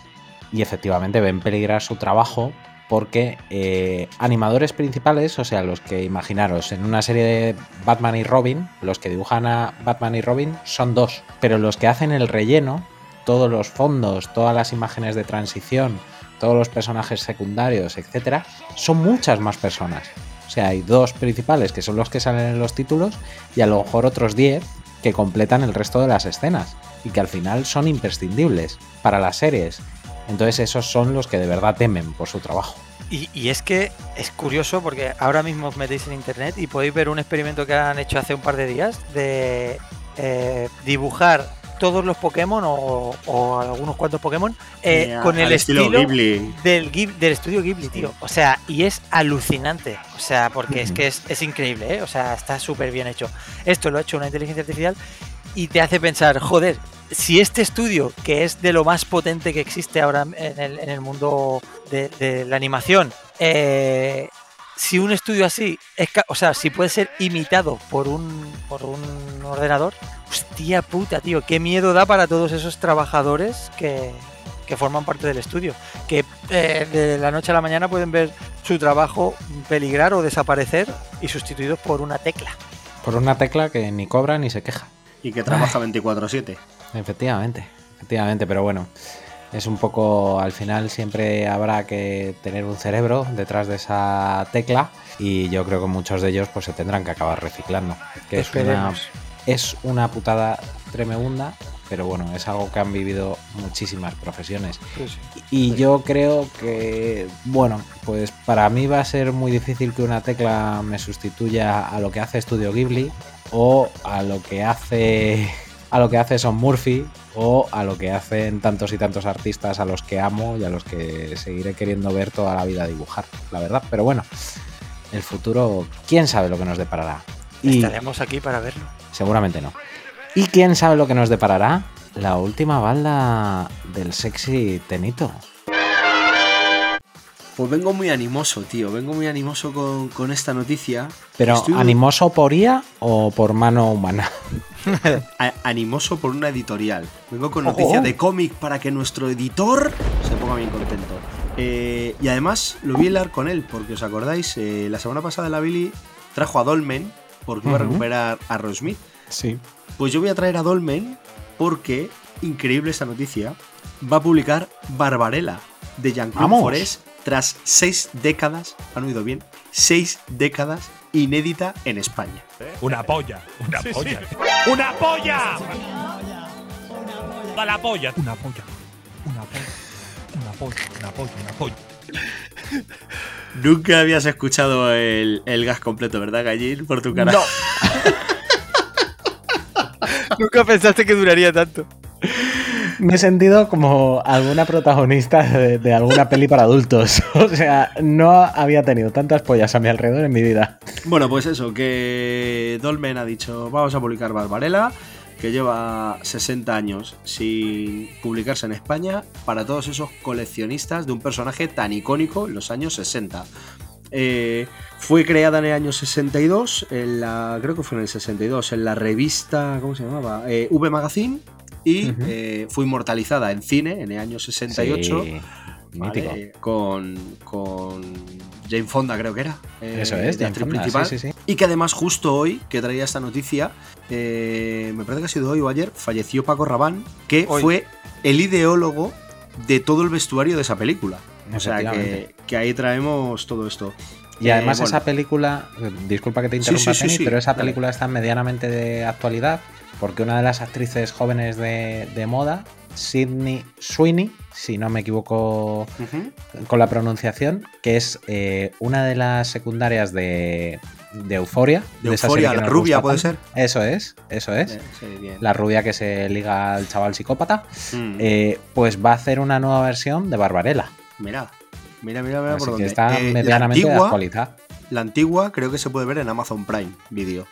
y efectivamente ven peligrar su trabajo porque eh, animadores principales, o sea, los que imaginaros en una serie de Batman y Robin, los que dibujan a Batman y Robin son dos, pero los que hacen el relleno, todos los fondos, todas las imágenes de transición, todos los personajes secundarios, etcétera, son muchas más personas. O sea, hay dos principales que son los que salen en los títulos y a lo mejor otros 10 que completan el resto de las escenas y que al final son imprescindibles para las series. Entonces esos son los que de verdad temen por su trabajo. Y, es que es curioso porque ahora mismo os metéis en internet y podéis ver un experimento que han hecho hace un par de días de eh, dibujar todos los Pokémon o, o algunos cuantos Pokémon eh, con el estilo estilo, Ghibli. Del, del estudio Ghibli, tío. O sea, y es alucinante. O sea, porque es que es, es increíble, ¿eh? O sea, está súper bien hecho. Esto lo ha hecho una inteligencia artificial y te hace pensar, joder, si este estudio, que es de lo más potente que existe ahora en el, en el mundo de, de la animación, eh, si un estudio así, es o sea, si puede ser imitado por un, por un ordenador, hostia puta, tío, qué miedo da para todos esos trabajadores que, que forman parte del estudio, que eh, de la noche a la mañana pueden ver su trabajo peligrar o desaparecer y sustituidos por una tecla. Por una tecla que ni cobra ni se queja. Y que trabaja 24-7. Efectivamente, efectivamente, pero bueno, es un poco, al final siempre habrá que tener un cerebro detrás de esa tecla y yo creo que muchos de ellos pues se tendrán que acabar reciclando. Que es una, Esperemos. Es una putada tremenda, pero bueno, es algo que han vivido muchísimas profesiones. Y yo creo que, bueno, pues para mí va a ser muy difícil que una tecla me sustituya a lo que hace Studio Ghibli o a lo que hace a lo que hace Son Murphy o a lo que hacen tantos y tantos artistas a los que amo y a los que seguiré queriendo ver toda la vida dibujar, la verdad. Pero bueno, el futuro, quién sabe lo que nos deparará. Y Estaremos aquí para verlo. seguramente no. ¿Y quién sabe lo que nos deparará? La última balda del sexy Tenito. Pues vengo muy animoso, tío. Vengo muy animoso con, con esta noticia. Pero Estoy animoso por IA o por mano humana. a- animoso por una editorial. Vengo con noticia de cómic para que nuestro editor se ponga bien contento. Eh, y además lo vi hablar con él, porque os acordáis, Eh, la semana pasada la Billy trajo a Dolmen porque iba a Ujú. recuperar a Rosemith. Sí. Pues yo voy a traer a Dolmen porque, increíble esta noticia, va a publicar Barbarella de Jean-Claude. Forest tras seis décadas, han oído bien, seis décadas inédita en España. Una polla, una polla. ¡Una polla! ¡Da la polla! Una polla. Una polla. Una polla, una polla, una polla. Nunca habías escuchado el, el gas completo, ¿verdad, Gallín? Por tu cara. No. Nunca pensaste que duraría tanto. Me he sentido como alguna protagonista de, de alguna peli para adultos. O sea, no había tenido tantas pollas a mi alrededor en mi vida. Bueno, pues eso, que Dolmen ha dicho, vamos a publicar Barbarella, que lleva 60 años sin publicarse en España, para todos esos coleccionistas de un personaje tan icónico en los años 60. Eh, fue creada en el año 62, en la, creo que fue en el 62, en la revista, ¿cómo se llamaba? Eh, v Magazine, y eh, fue inmortalizada en cine en el año 68. Sí, ¿vale? mítico. Con, con Jane Fonda, creo que era. eh, Eso es, de Jane actriz Fonda, principal. sí, sí, sí. Y que además, justo hoy, que traía esta noticia, eh, me parece que ha sido hoy o ayer, falleció Paco Rabán, que Hoy. fue el ideólogo de todo el vestuario de esa película. O sea que, ahí traemos todo esto. Y además Eh, bueno, esa película, eh, disculpa que te interrumpa, sí, sí, Teni, sí, pero esa dale. película está medianamente de actualidad porque una de las actrices jóvenes de, de moda, Sidney Sweeney, si no me equivoco con la pronunciación, que es eh, una de las secundarias de, de Euforia. De que la rubia, ¿puede tanto. Eso es, eso es. Sí, bien. La rubia que se liga al chaval psicópata. Mm. eh, pues va a hacer una nueva versión de Barbarella. Mira, mira, mira, mira Así por que dónde. está Eh, la medianamente de antigua- actualidad. La antigua creo que se puede ver en Amazon Prime Video.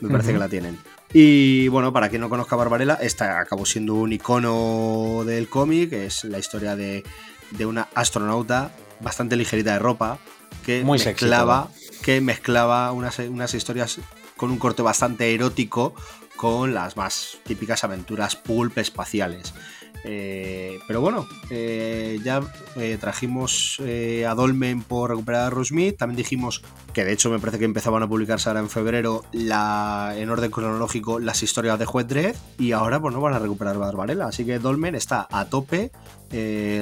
Me parece que la tienen. Y bueno, para quien no conozca a Barbarella, esta acabó siendo un icono del cómic. Es la historia de, de una astronauta bastante ligerita de ropa que Muy sexy mezclaba, que mezclaba unas, unas historias con un corte bastante erótico con las más típicas aventuras pulp espaciales. Eh, pero bueno, eh, ya eh, trajimos a Dolmen por recuperar a Rosemith. También dijimos que de hecho me parece que empezaban a publicarse ahora en febrero en orden cronológico las historias de Juez Dredd. Y ahora pues no van a recuperar Barbarella. Así que Dolmen está a tope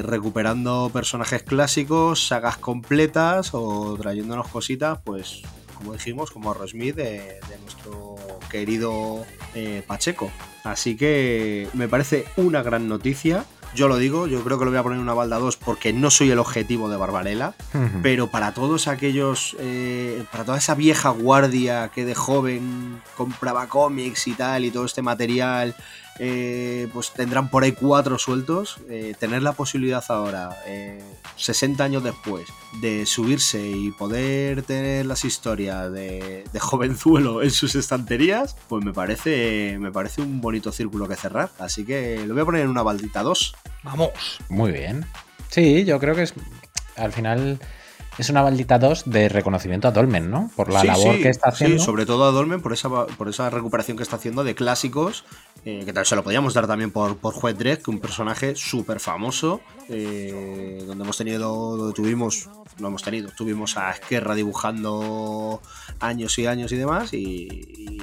recuperando personajes clásicos, sagas completas o trayéndonos cositas, pues como dijimos, como Rosemith de, de nuestro querido eh, Pacheco. Así que me parece una gran noticia yo lo digo, yo creo que lo voy a poner en una balda 2 porque no soy el objetivo de Barbarella, pero para todos aquellos, eh, para toda esa vieja guardia que de joven compraba cómics y tal y todo este material, eh, pues tendrán por ahí cuatro sueltos, eh, tener la posibilidad ahora, eh, 60 años después, de subirse y poder tener las historias de, de jovenzuelo en sus estanterías, pues me parece, me parece un bonito círculo que cerrar. Así que lo voy a poner en una baldita 2. Vamos. Muy bien. Sí, yo creo que es. Al final es una maldita 2 de reconocimiento a Dolmen, ¿no? Por la Sí, labor sí, que está haciendo. Sí, sobre todo a Dolmen por esa, por esa recuperación que está haciendo de clásicos, eh, que tal se lo podíamos dar también por, por Juez Dredd, que un personaje súper famoso, eh, donde hemos tenido, donde tuvimos, no hemos tenido, tuvimos a Esquerra dibujando años y años y demás, y,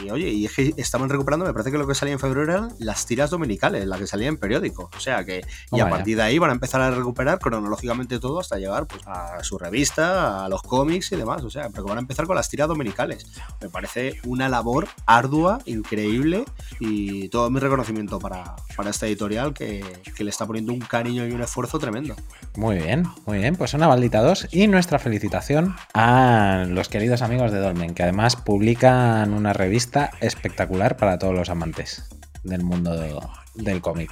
y, oye, y es que estaban recuperando, me parece que lo que salía en febrero eran las tiras dominicales, las que salían en periódico, o sea que, y a partir de ahí van a empezar a recuperar cronológicamente todo hasta llegar pues, a su revista, a los cómics y demás. O sea, pero que van a empezar con las tiras dominicales. Me parece una labor ardua, increíble y todo mi reconocimiento para, para esta editorial que, que le está poniendo un cariño y un esfuerzo tremendo. Muy bien, muy bien. Pues una maldita 2 y nuestra felicitación a los queridos amigos de Dolmen, que además publican una revista espectacular para todos los amantes del mundo de- del cómic.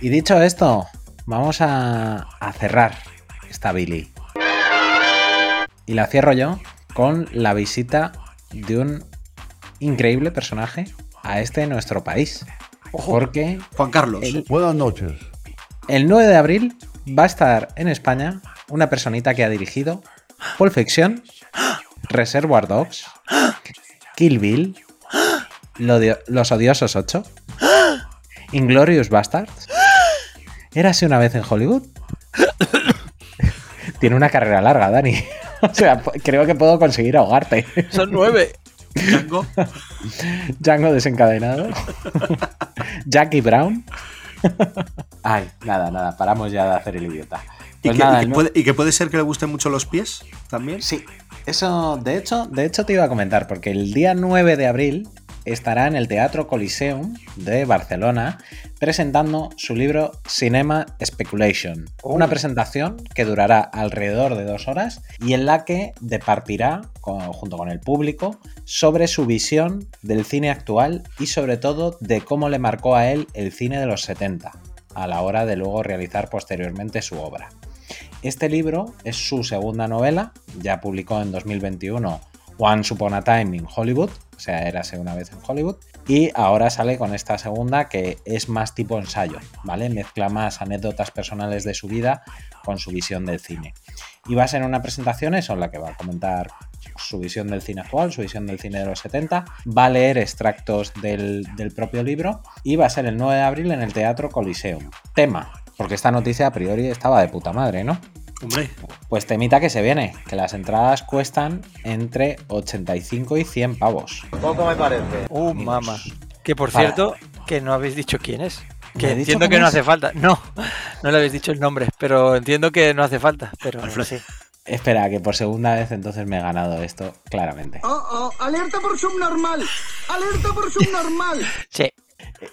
Y dicho esto, vamos a, a cerrar esta Billy. Y la cierro yo con la visita de un increíble personaje a este nuestro país. Porque Juan Carlos. Buenas noches. el 9 de abril va a estar en España una personita que ha dirigido Pulp Fiction, Reservoir Dogs, Kill Bill, Los Odiosos 8, Inglorious Bastards, Érase una vez en Hollywood. Tiene una carrera larga, Dani. O sea, creo que puedo conseguir ahogarte. Son nueve. Django. Django desencadenado. Jackie Brown. Ay, nada, nada, paramos ya de hacer el idiota. Y, Pues que, nada, y que el puede, y que puede ser que le gusten mucho los pies también. Sí, eso, de hecho, de hecho te iba a comentar, porque el día 9 de abril estará en el Teatro Coliseum de Barcelona presentando su libro Cinema Speculation. Una presentación que durará alrededor de dos horas y en la que departirá, con- junto con el público, sobre su visión del cine actual y sobre todo de cómo le marcó a él el cine de los 70, a la hora de luego realizar posteriormente su obra. Este libro es su segunda novela, ya publicó en 2021 Once Upon a Time in Hollywood, o sea, érase una vez en Hollywood, y ahora sale con esta segunda que es más tipo ensayo, ¿vale? Mezcla más anécdotas personales de su vida con su visión del cine. Y va a ser una presentación eso en la que va a comentar su visión del cine actual, su visión del cine de los 70, va a leer extractos del, del propio libro y va a ser el 9 de abril en el Teatro Coliseum. Tema, porque esta noticia a priori estaba de puta madre, ¿no? Hombre, Pues temita que se viene, que las entradas cuestan entre 85 y 100 pavos. Poco me parece. Uh, mamá. Que por Para. cierto, que no habéis dicho quién es. ¿Me Que entiendo que no es? hace falta. No, no le habéis dicho el nombre, pero entiendo que no hace falta. Pero Alfred. sí. Espera, que por segunda vez entonces me he ganado esto, claramente. Oh, oh, alerta por subnormal. Alerta por subnormal. Sí,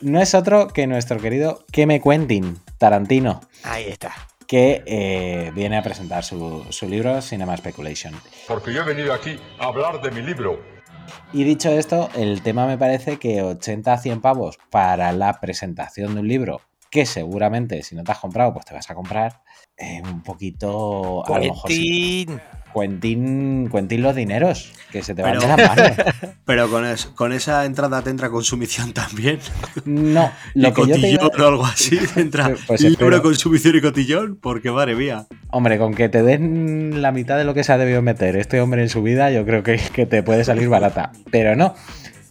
No es otro que nuestro querido Keme Quentin Tarantino, ahí está. Que eh, viene a presentar su, su libro Cinema Speculation. Porque yo he venido aquí a hablar de mi libro. Y dicho esto, el tema me parece que 80 a 100 pavos para la presentación de un libro que seguramente si no te has comprado, pues te vas a comprar eh, un poquito... A lo mejor sí. Cuentín, Cuentín los dineros, que se te van de las manos. pero con, es- con esa entrada te entra consumición también. No, lo y que yo te cotillón iba- o algo así. te Entra Pues libro, consumición y cotillón, porque madre mía. Hombre, con que te den la mitad de lo que se ha debido meter este hombre en su vida, yo creo que, que te puede salir barata. Pero no.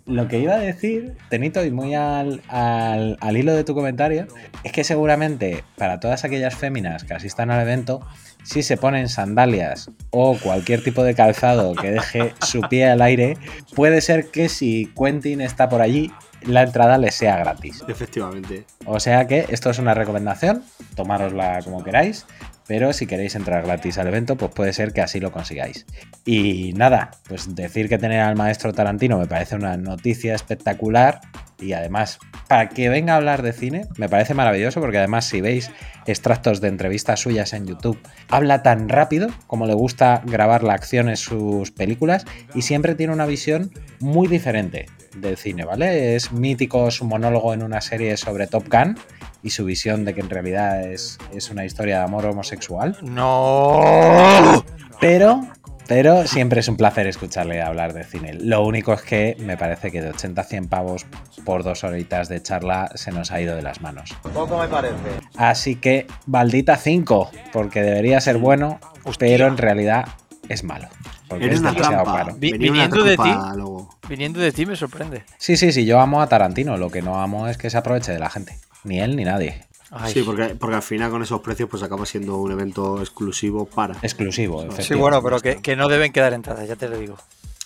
Lo que iba a decir, Tenito, y muy al, al- al hilo de tu comentario, es que seguramente para todas aquellas féminas que asistan al evento, si se ponen sandalias o cualquier tipo de calzado que deje su pie al aire, puede ser que si Quentin está por allí, la entrada les sea gratis. Efectivamente. O sea que esto es una recomendación, tomárosla como queráis, pero si queréis entrar gratis al evento, pues puede ser que así lo consigáis. Y nada, pues decir que tener al maestro Tarantino me parece una noticia espectacular y además, para que venga a hablar de cine, me parece maravilloso porque además si veis extractos de entrevistas suyas en YouTube, habla tan rápido como le gusta grabar la acción en sus películas y siempre tiene una visión muy diferente del cine, ¿vale? Es mítico su monólogo en una serie sobre Top Gun y su visión de que en realidad es, es una historia de amor homosexual. No. Pero pero siempre es un placer escucharle hablar de cine. Lo único es que me parece que de 80 a 100 pavos por dos horitas de charla se nos ha ido de las manos. Poco me parece. Así que, Baldita 5, porque debería ser bueno, pero en realidad es malo. Eres es una trampa. caro. Vi- Venía una viniendo de ti, luego. viniendo de ti me sorprende. Sí, sí, sí, yo amo a Tarantino. Lo que no amo es que se aproveche de la gente. Ni él ni nadie. Ay. Sí, porque, porque al final con esos precios pues acaba siendo un evento exclusivo para. Exclusivo, Sí, efectivamente. bueno, pero que, que no deben quedar entradas, ya te lo digo.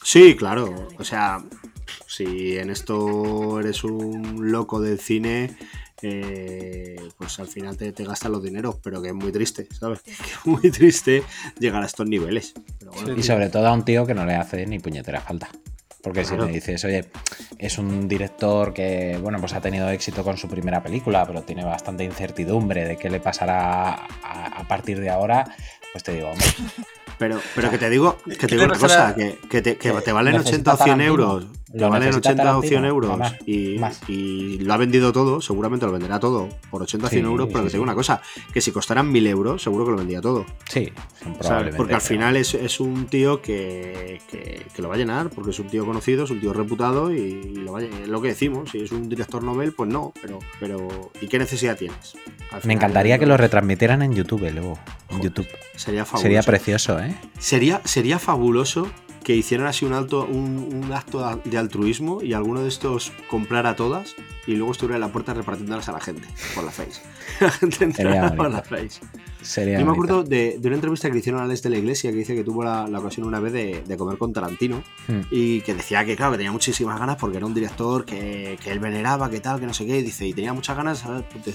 Sí, claro. O sea, si en esto eres un loco del cine, eh, pues al final te, te gastas los dineros, pero que es muy triste, ¿sabes? Que es muy triste llegar a estos niveles. Pero bueno, Y sobre todo a un tío que no le hace ni puñetera falta. Porque Claro. si me dices, oye, es un director que, bueno, pues ha tenido éxito con su primera película, pero tiene bastante incertidumbre de qué le pasará a, a partir de ahora, pues te digo, hombre, Pero, pero que te digo, que te ¿Qué digo una cosa, que, que te, que Que te valen necesita 80 o 100 Tarantino. euros. Te Lo valen necesita 80 o 100 Tarantino, euros y, lo ha vendido todo, seguramente lo venderá todo por 80 o 100 Sí, euros, pero sí, que te digo sí. una cosa, que si costaran 1000 euros, seguro que lo vendía todo. sí, probablemente. Porque al final es, es un tío que, que- que lo va a llenar, porque es un tío conocido, es un tío reputado y, y lo va a. Es lo que decimos, si es un director novel, pues no, pero, pero ¿y qué necesidad tienes? Me encantaría que lo retransmitieran en YouTube luego. En YouTube. Sería fabuloso. Sería precioso, ¿eh? Sería, sería fabuloso que hicieran así un, alto, un, un acto de altruismo y alguno de estos comprara todas y luego estuviera en la puerta repartiéndolas a la gente por la face. La gente por la face. Sería Yo me acuerdo de, de una entrevista que le hicieron a Alex de la Iglesia que dice que tuvo la, la ocasión una vez de, de comer con Tarantino Hmm. y que decía que, claro, que tenía muchísimas ganas porque era un director que, que él veneraba, que tal, que no sé qué. y Dice, y tenía muchas ganas,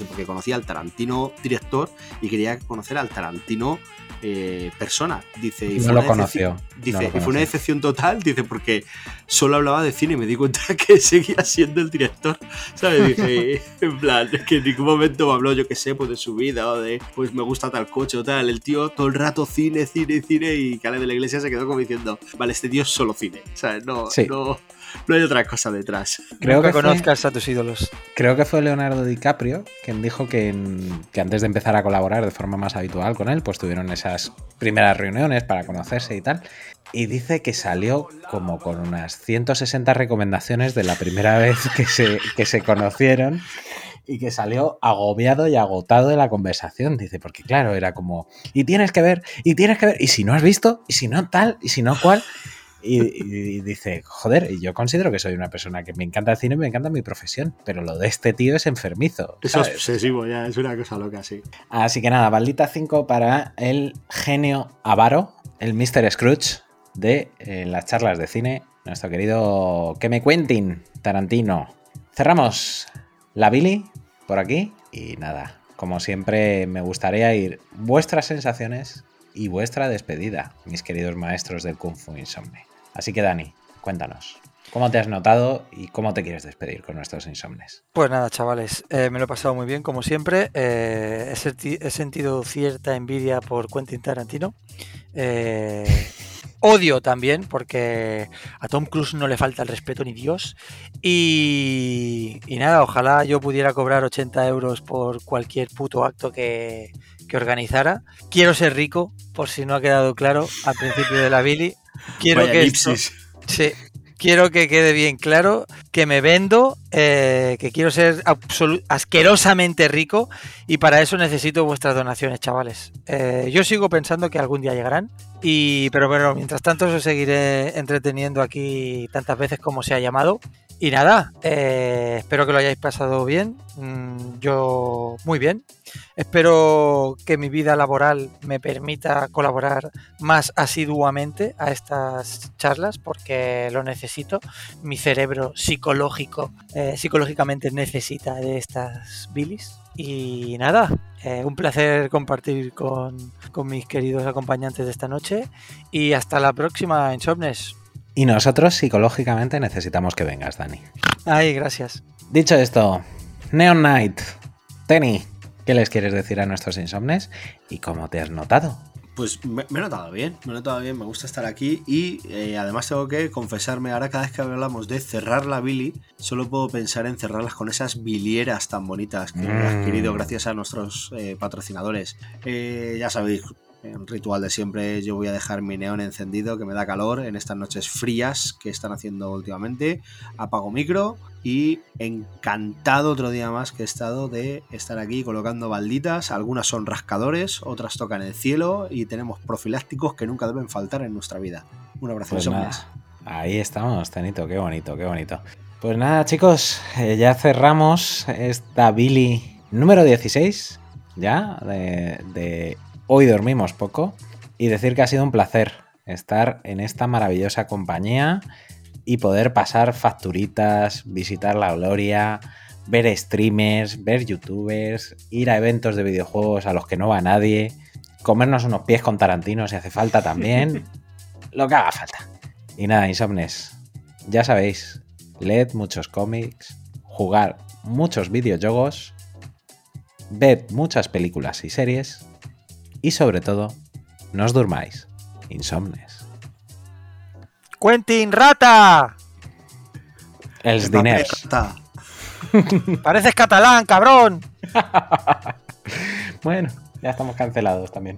porque conocía al Tarantino director y quería conocer al Tarantino eh, persona. Dice, y No fue lo conoció, Dice, no lo y fue una decepción total, dice, porque solo hablaba de cine y me di cuenta que seguía siendo el director. ¿Sabes? Dice, en plan, que en ningún momento me habló, yo qué sé, pues de su vida o de, pues me gusta tal coche o tal. El tío todo el rato cine, cine, cine y Cale de la Iglesia se quedó como diciendo, vale, este tío es solo cine. ¿Sabes? No, Sí. no, no hay otra cosa detrás. Creo Nunca que fue- conozcas a tus ídolos. Creo que fue Leonardo DiCaprio quien dijo que, en- que antes de empezar a colaborar de forma más habitual con él, pues tuvieron esas primeras reuniones para conocerse y tal. Y dice que salió como con unas 160 recomendaciones de la primera vez que se, que se conocieron y que salió agobiado y agotado de la conversación. Dice, porque claro, era como, y tienes que ver, y tienes que ver, y si no has visto, y si no tal, y si no cual. Y, y dice, joder, y yo considero que soy una persona que me encanta el cine y me encanta mi profesión, pero lo de este tío es enfermizo. Es obsesivo, ya, es una cosa loca, sí. Así que nada, baldita 5 para el genio avaro, el Mr. Scrooge de eh, las charlas de cine, nuestro querido que me cuenten Tarantino. Cerramos la Billy por aquí y nada, como siempre me gustaría ir vuestras sensaciones y vuestra despedida, mis queridos maestros del Kung Fu Insomne. Así que Dani, cuéntanos, ¿cómo te has notado y cómo te quieres despedir con nuestros insomnes? Pues nada, chavales, eh, me lo he pasado muy bien, como siempre. Eh, he, senti- he sentido cierta envidia por Quentin Tarantino. Eh, odio también, porque a Tom Cruise no le falta el respeto ni Dios. Y, y nada, ojalá yo pudiera cobrar 80 euros por cualquier puto acto que, que organizara. Quiero ser rico, por si no ha quedado claro al principio de la Billy. Quiero Vaya que esto-. Sí, quiero que quede bien claro que me vendo, eh, que quiero ser asquerosamente rico y para eso necesito vuestras donaciones, chavales. Eh, yo sigo pensando que algún día llegarán, y, pero bueno, mientras tanto os seguiré entreteniendo aquí tantas veces como se ha llamado. Y nada, eh, espero que lo hayáis pasado bien. Mm, yo muy bien. Espero que mi vida laboral me permita colaborar más asiduamente a estas charlas porque lo necesito. Mi cerebro psicológico, eh, psicológicamente necesita de estas bilis. Y nada, eh, un placer compartir con, mis queridos acompañantes de esta noche. Y hasta la próxima, Insomnes. Y nosotros psicológicamente necesitamos que vengas, Dani. Ay, gracias. Dicho esto, Neon Knight, Tenny, ¿qué les quieres decir a nuestros insomnes y cómo te has notado? Pues me, me he notado bien, me he notado bien, me gusta estar aquí y eh, además tengo que confesarme, ahora cada vez que hablamos de cerrar la Billy, solo puedo pensar en cerrarlas con esas bilieras tan bonitas que he Mm. adquirido gracias a nuestros eh, patrocinadores. Eh, ya sabéis, un ritual de siempre, yo voy a dejar mi neón encendido que me da calor en estas noches frías que están haciendo últimamente. Apago micro y encantado otro día más que he estado de estar aquí colocando balditas. Algunas son rascadores, otras tocan el cielo y tenemos profilácticos que nunca deben faltar en nuestra vida. Un abrazo, Pues nada, ahí estamos, Tenito, qué bonito, qué bonito. Pues nada, chicos, eh, ya cerramos esta Billy número 16, ya, de, de Hoy Dormimos Poco, y decir que ha sido un placer estar en esta maravillosa compañía y poder pasar facturitas, visitar la gloria, ver streamers, ver youtubers, ir a eventos de videojuegos a los que no va nadie, comernos unos pies con Tarantino si hace falta también, lo que haga falta. Y nada, insomnes, ya sabéis, leed muchos cómics, jugar muchos videojuegos, ved muchas películas y series y sobre todo, no os durmáis, insomnes. ¡Quentin Rata! Els diners. Rata. Pareces catalán, cabrón. Bueno, ya estamos cancelados también.